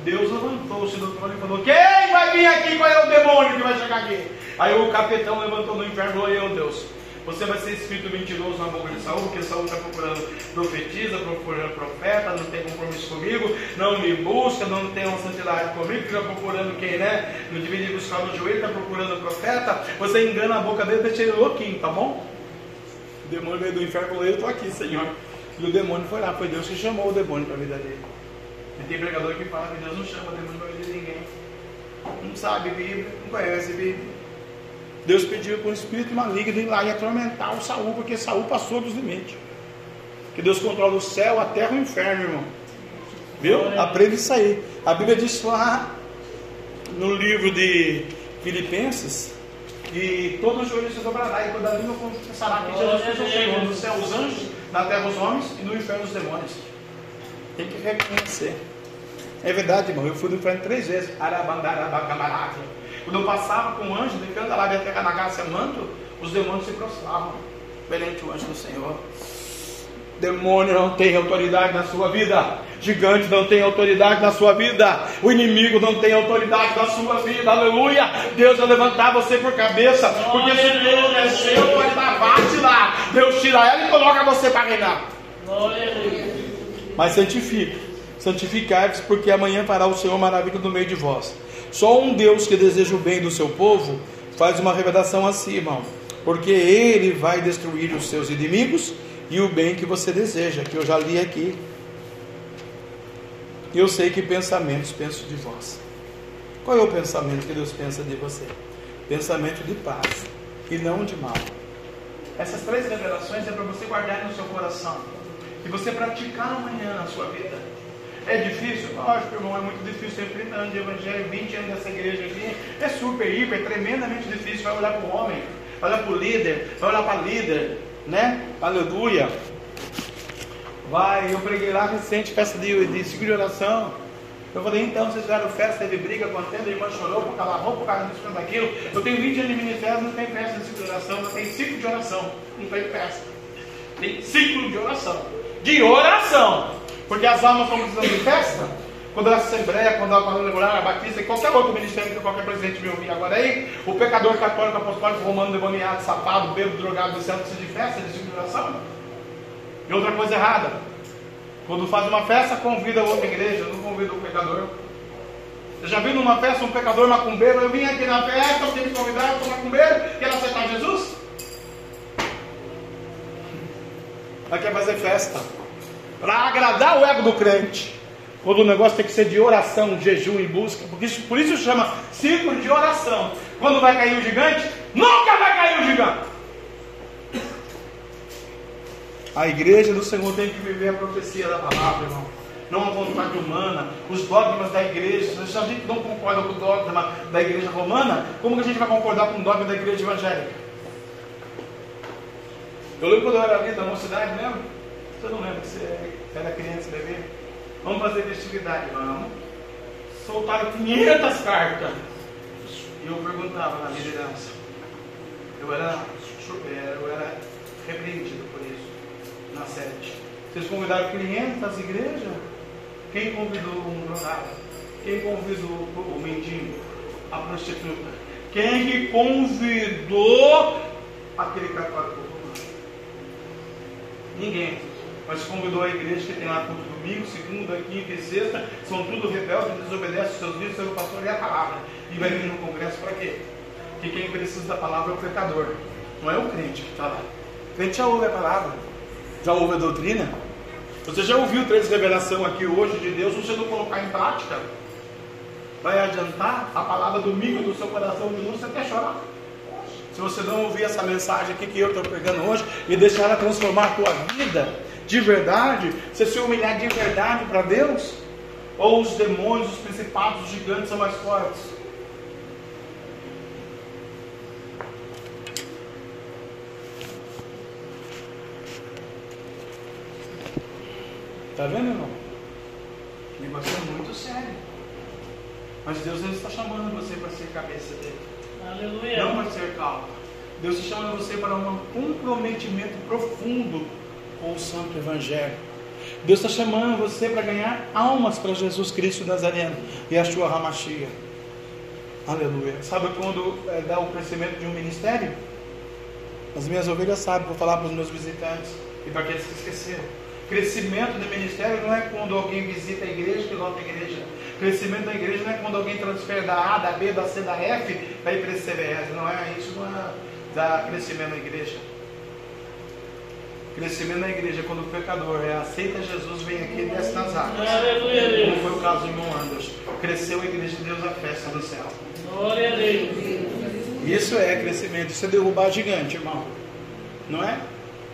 Deus levantou-se do trono e falou: Quem vai vir aqui? Qual é o demônio que vai chegar aqui? Aí o capitão levantou do inferno e falou: Eu, Deus. Você vai ser espírito mentiroso na boca de Saul, porque Saul está procurando profetisa, procurando profeta, não tem compromisso comigo, não me busca, não tem uma santidade comigo, fica procurando quem, né? Não divide buscar no joelho, está procurando profeta. Você engana a boca dele, deixa ele louquinho, tá bom? O demônio veio do inferno e falou: Eu estou aqui, Senhor. E o demônio foi lá, foi Deus que chamou o demônio para a vida dele. E tem pregador que fala que Deus não chama demônio para a de ninguém. Não sabe Bíblia, não conhece Bíblia. Deus pediu para o espírito maligno ir lá e atormentar o Saul, porque Saul passou dos limites. Que Deus controla o céu, a terra e o inferno, irmão. Viu? Aprende isso aí. A Bíblia diz lá no livro de Filipenses que todo joelho se dobrará e toda língua confessará que Jesus Cristo é o Senhor no céu os anjos, na terra os homens e no inferno os demônios. Tem que reconhecer. É verdade, irmão. Eu fui no inferno três vezes. Quando eu passava com o anjo, de lá de até Canagaça manto, os demônios se prostravam perante o anjo do Senhor. Demônio não tem autoridade na sua vida. Gigante não tem autoridade na sua vida. O inimigo não tem autoridade na sua vida. Aleluia. Deus vai levantar você por cabeça. Porque se Deus é seu, vai dar bate lá. Deus tira ela e coloca você para reinar. Mas santifique. Santificai-vos, porque amanhã fará o Senhor maravilha no meio de vós. Só um Deus que deseja o bem do seu povo faz uma revelação assim, irmão. Porque ele vai destruir os seus inimigos e o bem que você deseja, que eu já li aqui. Eu sei que pensamentos penso de vós. Qual é o pensamento que Deus pensa de você? Pensamento de paz e não de mal. Essas três revelações é para você guardar no seu coração e você praticar amanhã na sua vida. É difícil? Lógico, irmão, é muito difícil. Ter 30 anos de evangelho, 20 anos dessa igreja aqui. É super, hiper, tremendamente difícil. Vai olhar para o homem, vai olhar para o líder, vai olhar para a líder, né? Aleluia. Vai, eu preguei lá recente, festa de, de ciclo de oração. Eu falei, então, vocês fizeram festa, teve briga, contenda, a irmã chorou por causa roupa, por causa disso, por daquilo. Eu tenho 20 anos de ministério, não tem festa de ciclo de oração, não tem ciclo de oração, não tem festa. Tem ciclo de oração. De oração. Porque as almas estão precisando de festa. Quando a Assembleia, quando a Palavra Regular, a Batista, qualquer outro ministério que qualquer presidente me ouvir agora aí, o pecador católico, apostólico, romano, demoniado, safado, bêbado, drogado do céu precisa de festa, de celebração. E outra coisa errada. Quando faz uma festa, convida outra igreja, não convida o pecador. Você já viu numa festa um pecador macumbeiro? Eu vim aqui na festa, você me convidar, eu sou macumbeiro, quero aceitar Jesus? Mas quer fazer festa para agradar o ego do crente. Quando o negócio tem que ser de oração, jejum e busca, porque isso, por isso chama ciclo de oração. Quando vai cair o gigante, nunca vai cair o gigante. A igreja do Senhor tem que viver a profecia da palavra, irmão. Não a vontade humana, os dogmas da igreja. Se a gente não concorda com o dogma da igreja romana, como que a gente vai concordar com o dogma da igreja evangélica? Eu lembro quando eu era ali da mocidade mesmo, você não que você era criança, bebê? Vamos fazer festividade, vamos. Soltaram 500 cartas. E eu perguntava na liderança. Eu era, é, eu era repreendido por isso, na sede. Vocês convidaram 500 igrejas? Quem convidou um drogado? Quem convidou o mendigo? A prostituta? Quem que convidou aquele católico? Ninguém mas convidou a igreja que tem lá culto domingo, segunda, quinta e sexta, são tudo rebeldes, desobedecem seus líderes, seu pastor e a palavra. E vai vir no congresso para quê? Que quem precisa da palavra é o pecador, não é o crente que está lá. O crente já ouve a palavra, já ouve a doutrina, Você já ouviu três revelações aqui hoje de Deus? Você não colocar em prática, vai adiantar a palavra domingo do seu coração de luz, você quer chorar. Se você não ouvir essa mensagem aqui que eu estou pregando hoje e deixar ela transformar a tua vida de verdade, você se humilhar de verdade para Deus, ou os demônios, os principados, os gigantes são mais fortes? Está vendo, irmão? O negócio é muito sério. Mas Deus não está chamando você para ser cabeça dele. Aleluia. Não para ser calmo. Deus está chamando você para um comprometimento profundo com o Santo Evangelho. Deus está chamando você para ganhar almas para Jesus Cristo Nazareno e a sua Ramachia. Aleluia. Sabe quando é, dá o crescimento de um ministério? As minhas ovelhas sabem, vou falar para os meus visitantes e para aqueles que esqueceram. Crescimento do ministério não é quando alguém visita a igreja e volta a igreja. Crescimento da igreja não é quando alguém transfere da A, da B, da C, da F para ir para esse CBS. Não é isso, não é crescimento na igreja. Crescimento na igreja quando o pecador é, aceita Jesus, vem aqui e desce nas águas. Aleluia, Como foi o caso de irmão Anderson. Cresceu a igreja de Deus a festa do céu. Glória a Deus. Isso é crescimento, isso é derrubar gigante, irmão. Não é?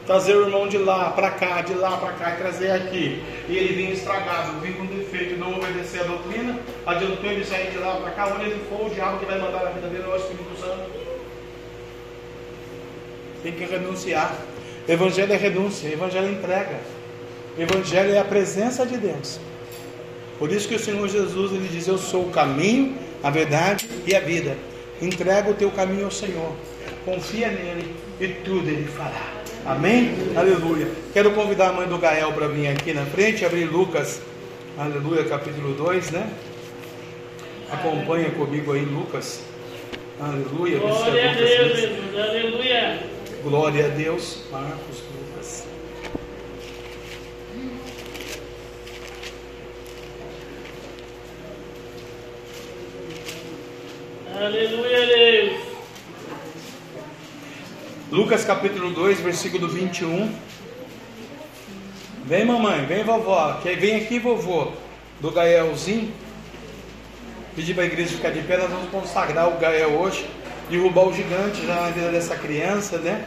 trazer o irmão de lá para cá, de lá para cá e trazer aqui, e ele vinha estragado, vinha com defeito, não obedecer a doutrina, adiantou ele sair de lá para cá, onde ele for, o diabo que vai mandar na vida dele é o Espírito Santo. Tem que renunciar. Evangelho é renúncia, Evangelho é entrega. Evangelho é a presença de Deus. Por isso que o Senhor Jesus ele diz: Eu sou o caminho, a verdade e a vida. Entrega o teu caminho ao Senhor, confia nele e tudo ele fará. Amém? Aleluia. Quero convidar a mãe do Gael para vir aqui na frente, abrir Lucas, aleluia, capítulo 2, né? Acompanha comigo aí, Lucas. Aleluia. Glória a Deus, Jesus. Aleluia. Glória a Deus. Marcos, Lucas. Aleluia, Deus. Lucas capítulo 2, versículo 21. Vem mamãe, vem vovó, vem aqui vovô, do Gaelzinho. Pedir para a igreja ficar de pé, nós vamos consagrar o Gael hoje, derrubar o gigante já na vida dessa criança, né?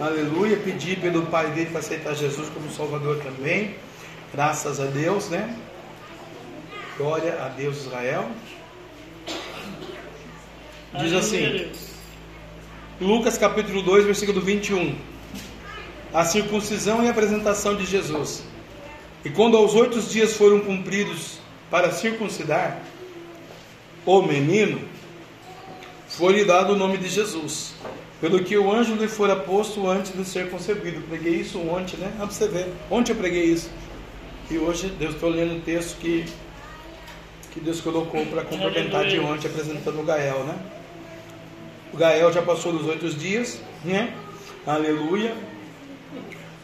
Aleluia, pedir pelo pai dele para aceitar Jesus como Salvador também. Graças a Deus, né? Glória a Deus Israel. Diz assim: Lucas capítulo 2, versículo 21. A circuncisão e a apresentação de Jesus. E quando aos oito dias foram cumpridos para circuncidar o menino, foi-lhe dado o nome de Jesus, pelo que o anjo lhe fora posto antes de ser concebido. Preguei isso ontem, né? Ah, para você ver. Ontem eu preguei isso. E hoje Deus estou lendo o texto que, que Deus colocou para complementar de ontem, apresentando o Gael, né? O Gael já passou dos oito dias, né? Aleluia.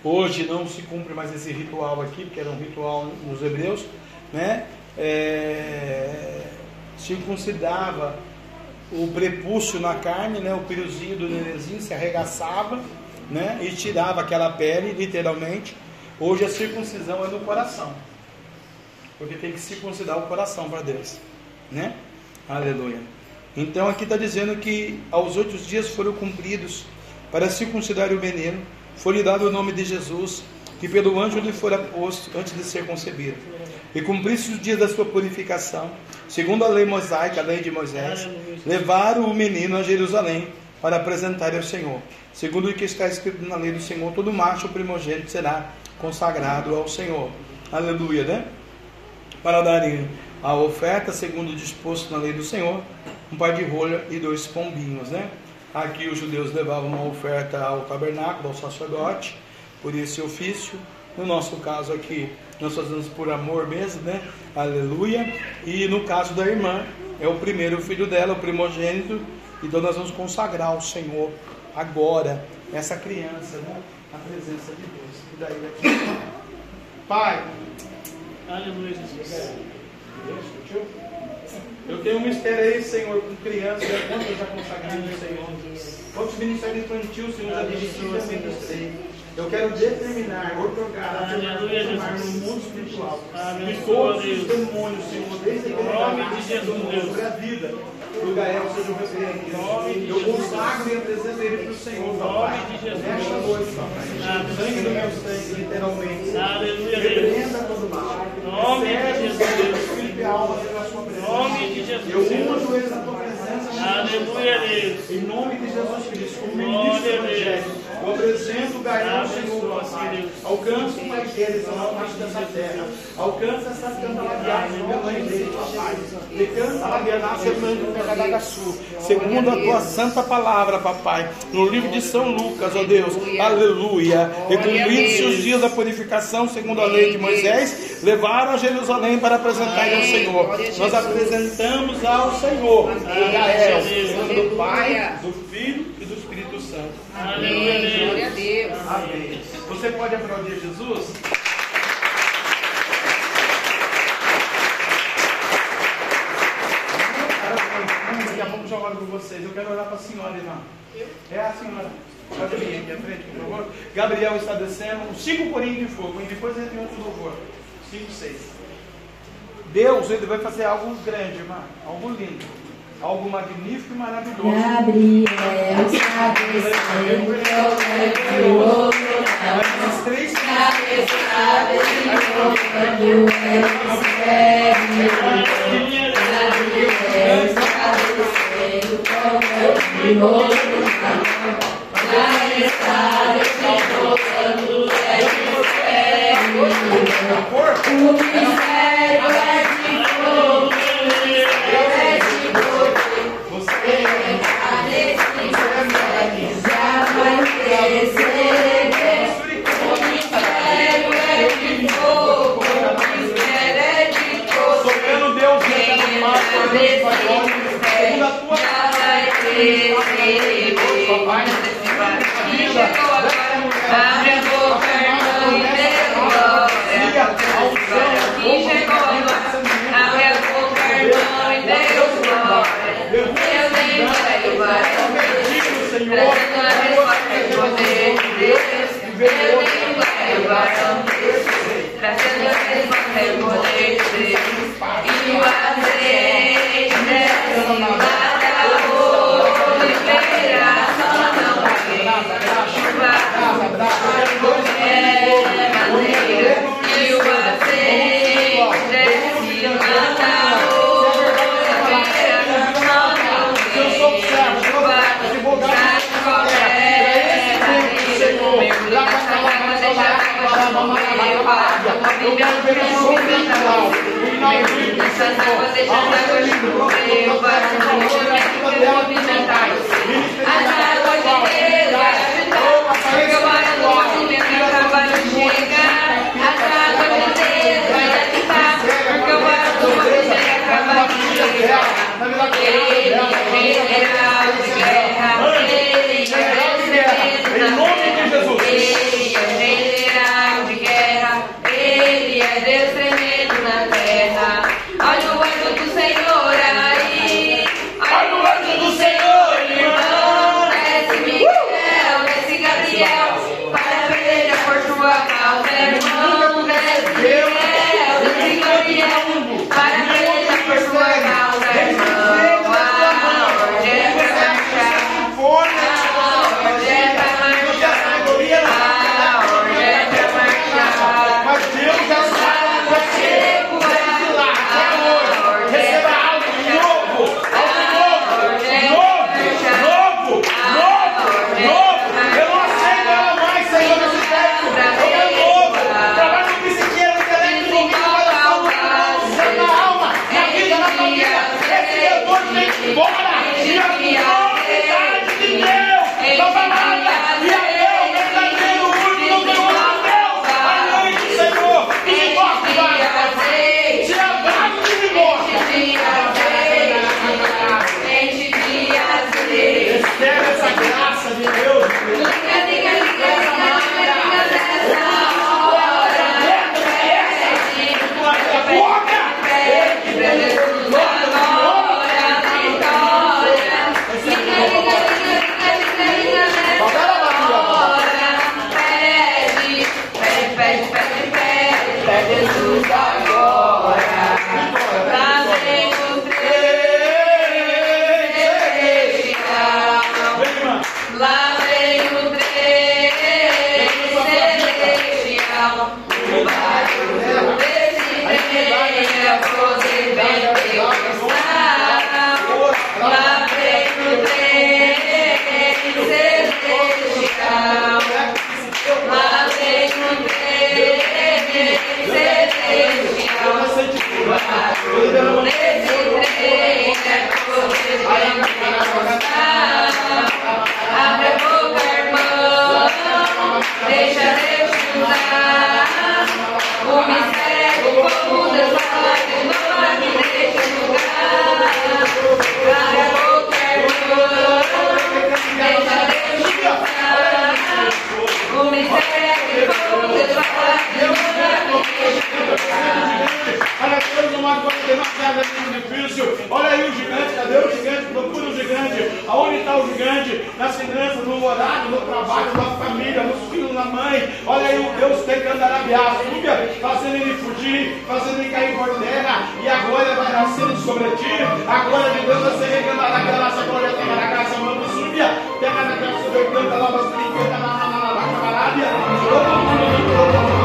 Hoje não se cumpre mais esse ritual aqui, porque era um ritual nos hebreus, né? É, circuncidava o prepúcio na carne, né? O piriozinho do nenenzinho se arregaçava, né? E tirava aquela pele, literalmente. Hoje a circuncisão é no coração, porque tem que circuncidar o coração para Deus, né? Aleluia. Então aqui está dizendo que aos oito dias foram cumpridos para circuncidar o menino, foi-lhe dado o nome de Jesus, que pelo anjo lhe fora posto antes de ser concebido. E cumprisse os dias da sua purificação, segundo a lei mosaica, a lei de Moisés, levaram o menino a Jerusalém para apresentar ao Senhor. Segundo o que está escrito na lei do Senhor, todo macho primogênito será consagrado ao Senhor. Aleluia, né? Para darem a oferta segundo o disposto na lei do Senhor, um par de rolha e dois pombinhos, né? Aqui os judeus levavam uma oferta ao tabernáculo, ao sacerdote, por esse ofício. No nosso caso aqui, nós fazemos por amor mesmo, né? Aleluia. E no caso da irmã, é o primeiro filho dela, o primogênito. Então nós vamos consagrar ao Senhor agora essa criança, né? Na presença de Deus. E daí daqui. Pai. Aleluia, Jesus. Eu tenho um mistério aí, Senhor, com crianças, né? quantos já consagrei no Senhor? Quantos ministérios infantil Senhor já dirigiu assim dos três? Eu quero determinar, otorgar, Aleluia, afirmar no mundo espiritual. Amém. Que todos os demônios, Senhor, desde a Nome de Jesus, sobre a vida do Gael. Nome de Eu consagro e apresento ele para o Senhor, papai. de Jesus. Nesta noite, papai. Amém. Sangue do meu sangue, literalmente. Aleluia. Repreenda todo mal. Nome de Jesus. Espírito e alma pela sua presença. Nome de Jesus. Eu uso eles na tua presença. Aleluia, Deus. Em nome de Jesus Cristo, como ministro a evangélico, eu apresento o ao Abençoa, Senhor, papai. Alcança o pai dele, essa maior parte dessa terra. Alcança essa canta labiagem pela mãe dele, papai. E canta labiagem semana Pegadagassu. Segundo a tua santa palavra, papai. No livro de São Lucas, ó Deus. Aleluia. E cumpridos os dias da purificação, segundo a lei de Moisés, levaram a Jerusalém para apresentar ao Senhor. Nós apresentamos ao Senhor o Gael, em nome do Pai, do Filho do Aleluia, Glória a Deus. Amém. Você pode aplaudir Jesus? Daqui a pouco já oro por vocês. Eu quero orar para a senhora, irmã. É a senhora. Vir aqui à frente, por favor. Gabriel está descendo. Cinco corinhos de fogo. E depois ele tem outro louvor. Cinco, seis. Deus, ele vai fazer algo grande, irmã. Algo lindo. Algo magnífico e maravilhoso. Gabriel. Esses três Cabeçada de ouro, Quem chegou agora, abre boca, irmão, e dê glória. Quem chegou agora, abre boca, irmão, e dê glória. Deus vem para levar Trazendo a resposta do poder de Deus, eu venho para levar Trazendo a resposta do poder de Deus, e o azeite desce chuva, é maneiro, e o azeite desce lá da Senhor aí, olha o anjo do Senhor, tua causa, Deus tem que andar a subia fazendo ele fugir, fazendo ele cair por terra, e agora vai nascendo sobre ti, a glória de Deus vai ser recantada, a graça, a glória, a graça, a mão súbia, terra na graça, o canta, novas trinquenta, na rana, na vaca, na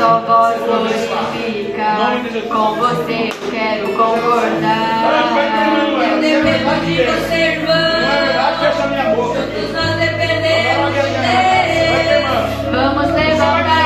só vós glorifica. Com você eu quero concordar. Eu dependo de você, irmão. Todos nós dependemos de Deus. Vamos levantar.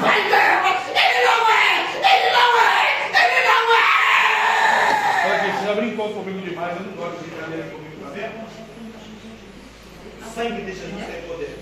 Pai dela! Ele não é! Ele não é! Ele não é! Olha aqui, você já brincou comigo demais, eu não gosto de brincadeira comigo, tá vendo? O sangue de Jesus tem poder.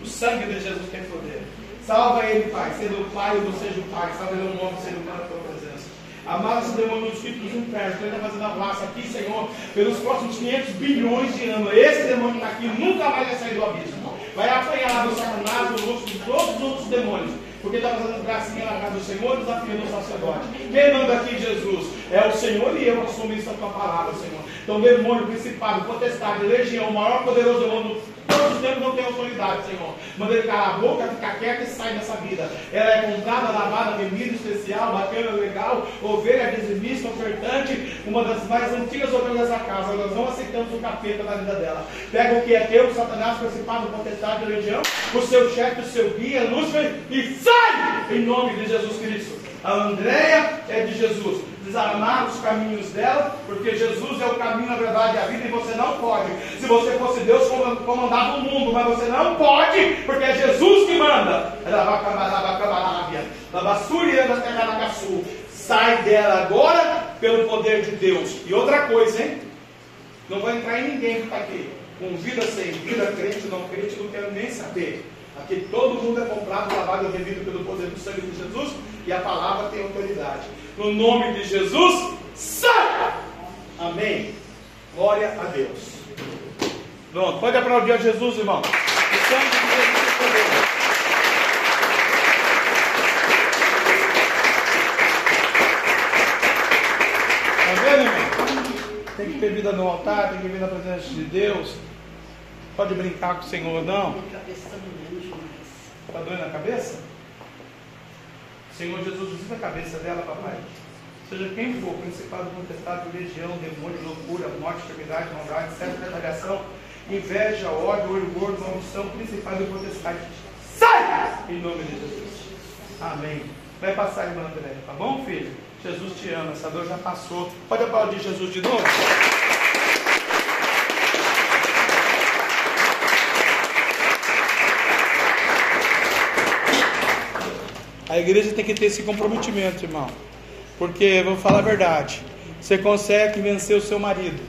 O sangue de Jesus tem poder. Salva ele, Pai, sendo o Pai ou seja o Pai, salva ele o nome, sendo humano a tua presença. Amado esse demônio dos filhos dos infernos, está fazendo a raça aqui, Senhor, pelos próximos 500 bilhões de anos. Esse demônio está aqui, nunca mais vai sair do abismo. Vai apanhar do Satanás, do rosto de todos os outros demônios. Porque está fazendo gracinha na casa do Senhor, desafiando o sacerdote. Quem manda aqui, Jesus? É o Senhor e eu assumo isso a tua palavra, Senhor. Então, demônio, principado, potestade, legião, maior poderoso do mundo, todos os tempos não tem autoridade, Senhor. Manda ele calar a boca, ficar quieto e sai dessa vida. Ela é comprada, lavada, bebida especial, bacana, legal, ovelha, dizimista, ofertante, uma das mais antigas ovelhas da casa. Nós não aceitamos o capeta na vida dela. Pega o que é teu, Satanás, principado, potestade, legião, o seu chefe, o seu guia, Lúcifer, e sai! Em nome de Jesus Cristo. A Andréia é de Jesus. Desarmar os caminhos dela, porque Jesus é o caminho, a verdade e a vida, e você não pode. Se você fosse Deus, comandava o mundo, mas você não pode, porque é Jesus que manda. Sai dela agora pelo poder de Deus. E outra coisa, hein? Não vai entrar em ninguém que está aqui. Com vida sem vida, crente ou não crente, não quero nem saber. Aqui todo mundo é comprado, lavado e revido pelo poder do sangue de Jesus e a palavra tem autoridade. No nome de Jesus, sai! Amém. Glória a Deus. Pronto, pode aplaudir a Jesus, irmão. O sangue de Jesus tem poder. Está vendo, irmão? Tem que ter vida no altar, tem que vir na presença de Deus. Pode brincar com o Senhor, não? Está doendo a cabeça? Senhor Jesus, visita a cabeça dela, papai. Seja quem for, principado, contestado, legião, demônio, loucura, morte, enfermidade, maldade, certa retaliação, inveja, ódio, orgulho, maldição, principado e potestade. Sai! Em nome de Jesus. Amém. Vai passar, irmã André, tá bom, filho? Jesus te ama, essa dor já passou. Pode aplaudir Jesus de novo? A igreja tem que ter esse comprometimento, irmão. Porque, vou falar a verdade, você consegue vencer o seu marido.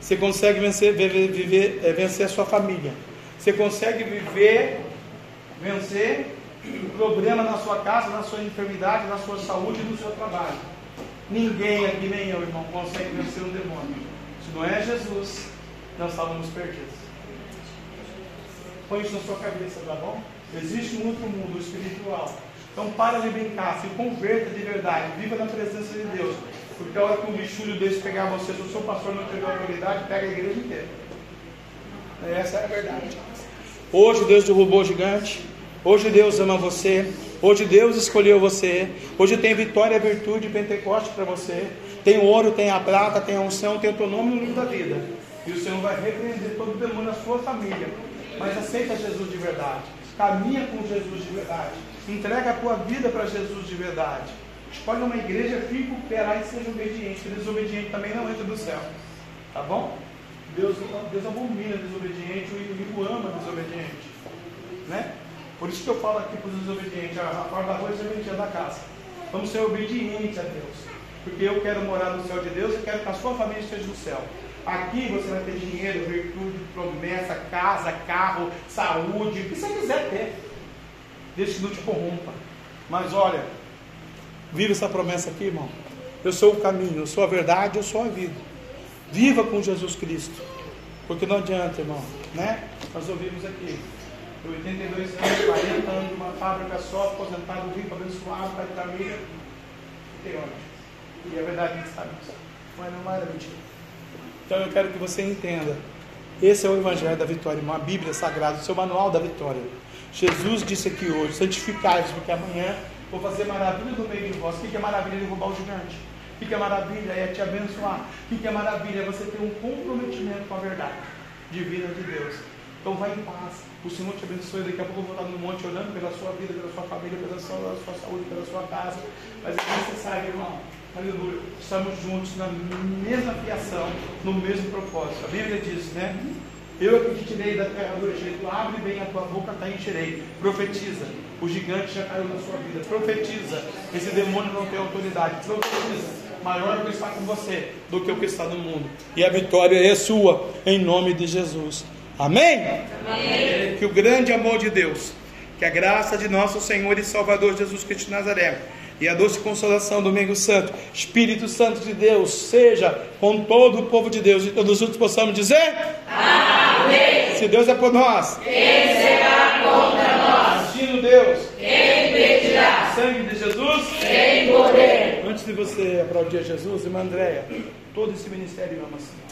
Você consegue vencer, viver, viver, é, vencer a sua família. Você consegue viver, vencer o problema na sua casa, na sua enfermidade, na sua saúde e no seu trabalho. Ninguém aqui, nem eu, irmão, consegue vencer um demônio. Se não é Jesus, nós estávamos perdidos. Põe isso na sua cabeça, tá bom? Existe um outro mundo, espiritual. Então para de brincar, se converta de verdade, viva na presença de Deus. Porque a hora que um bichulho desse pegar você, se o seu pastor não tiver autoridade, pega a igreja inteira. Essa é a verdade. Hoje Deus derrubou o gigante. Hoje Deus ama você. Hoje Deus escolheu você. Hoje tem vitória, virtude, Pentecoste para você. Tem o ouro, tem a prata, tem a unção, tem o teu nome no livro da vida. E o Senhor vai repreender todo o demônio na sua família. Mas aceita Jesus de verdade. Caminha com Jesus de verdade. Entrega a tua vida para Jesus de verdade. Escolhe uma igreja, fica o pé lá e seja obediente. Desobediente também não entra do céu. Tá bom? Deus, Deus abomina desobediente, o inimigo ama desobediente. Né? Por isso que eu falo aqui para os desobedientes, a parte da rua é serventia da casa. Vamos ser obedientes a Deus. Porque eu quero morar no céu de Deus e quero que a sua família esteja no céu. Aqui você vai ter dinheiro, virtude, promessa, casa, carro, saúde, o que você quiser ter. Desde que não te corrompa. Mas olha, viva essa promessa aqui, irmão. Eu sou o caminho, eu sou a verdade, eu sou a vida. Viva com Jesus Cristo. Porque não adianta, irmão, né? Nós ouvimos aqui. 82 anos, 40 anos, uma fábrica só, aposentado, rico, abençoado, pai de família. E é verdade, a gente sabe disso. Mas não era mentira. Então eu quero que você entenda. Esse é o Evangelho da Vitória, irmão. A Bíblia Sagrada, o seu manual da vitória. Jesus disse aqui hoje: santificai-vos, porque amanhã vou fazer maravilha no meio de vós. O que é maravilha? Derrubar o gigante. O que é maravilha? É te abençoar. O que é maravilha? É você ter um comprometimento com a verdade divina de Deus. Então vai em paz. O Senhor te abençoe. Daqui a pouco eu vou estar no monte orando pela sua vida, pela sua família, pela sua, saúde, pela sua casa. Mas é necessário, irmão. Aleluia. Estamos juntos na mesma fiação, no mesmo propósito. A Bíblia diz, né? Eu é que te tirei da terra do Egito, abre bem a tua boca, tá encherei. Profetiza. O gigante já caiu na sua vida. Profetiza. Esse demônio não tem autoridade. Profetiza. Maior é o que está com você do que o que está no mundo. E a vitória é sua, em nome de Jesus. Amém? Amém. Que o grande amor de Deus, que a graça de nosso Senhor e Salvador Jesus Cristo de Nazaré e a doce consolação do Domingo Santo, Espírito Santo de Deus, seja com todo o povo de Deus e todos juntos possamos dizer: Amém. Se Deus é por nós, quem será contra nós? Assistindo Deus, quem impedirá? Sangue de Jesus, quem poder? Antes de você aplaudir a Jesus, irmã Andréia, todo esse ministério ama a senhora.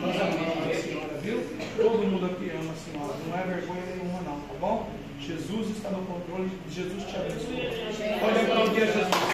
Nós amamos a senhora, viu? Todo mundo aqui ama a senhora. Não é vergonha nenhuma, não, tá bom? Jesus está no controle, Jesus te abençoa. Pode aplaudir a Jesus.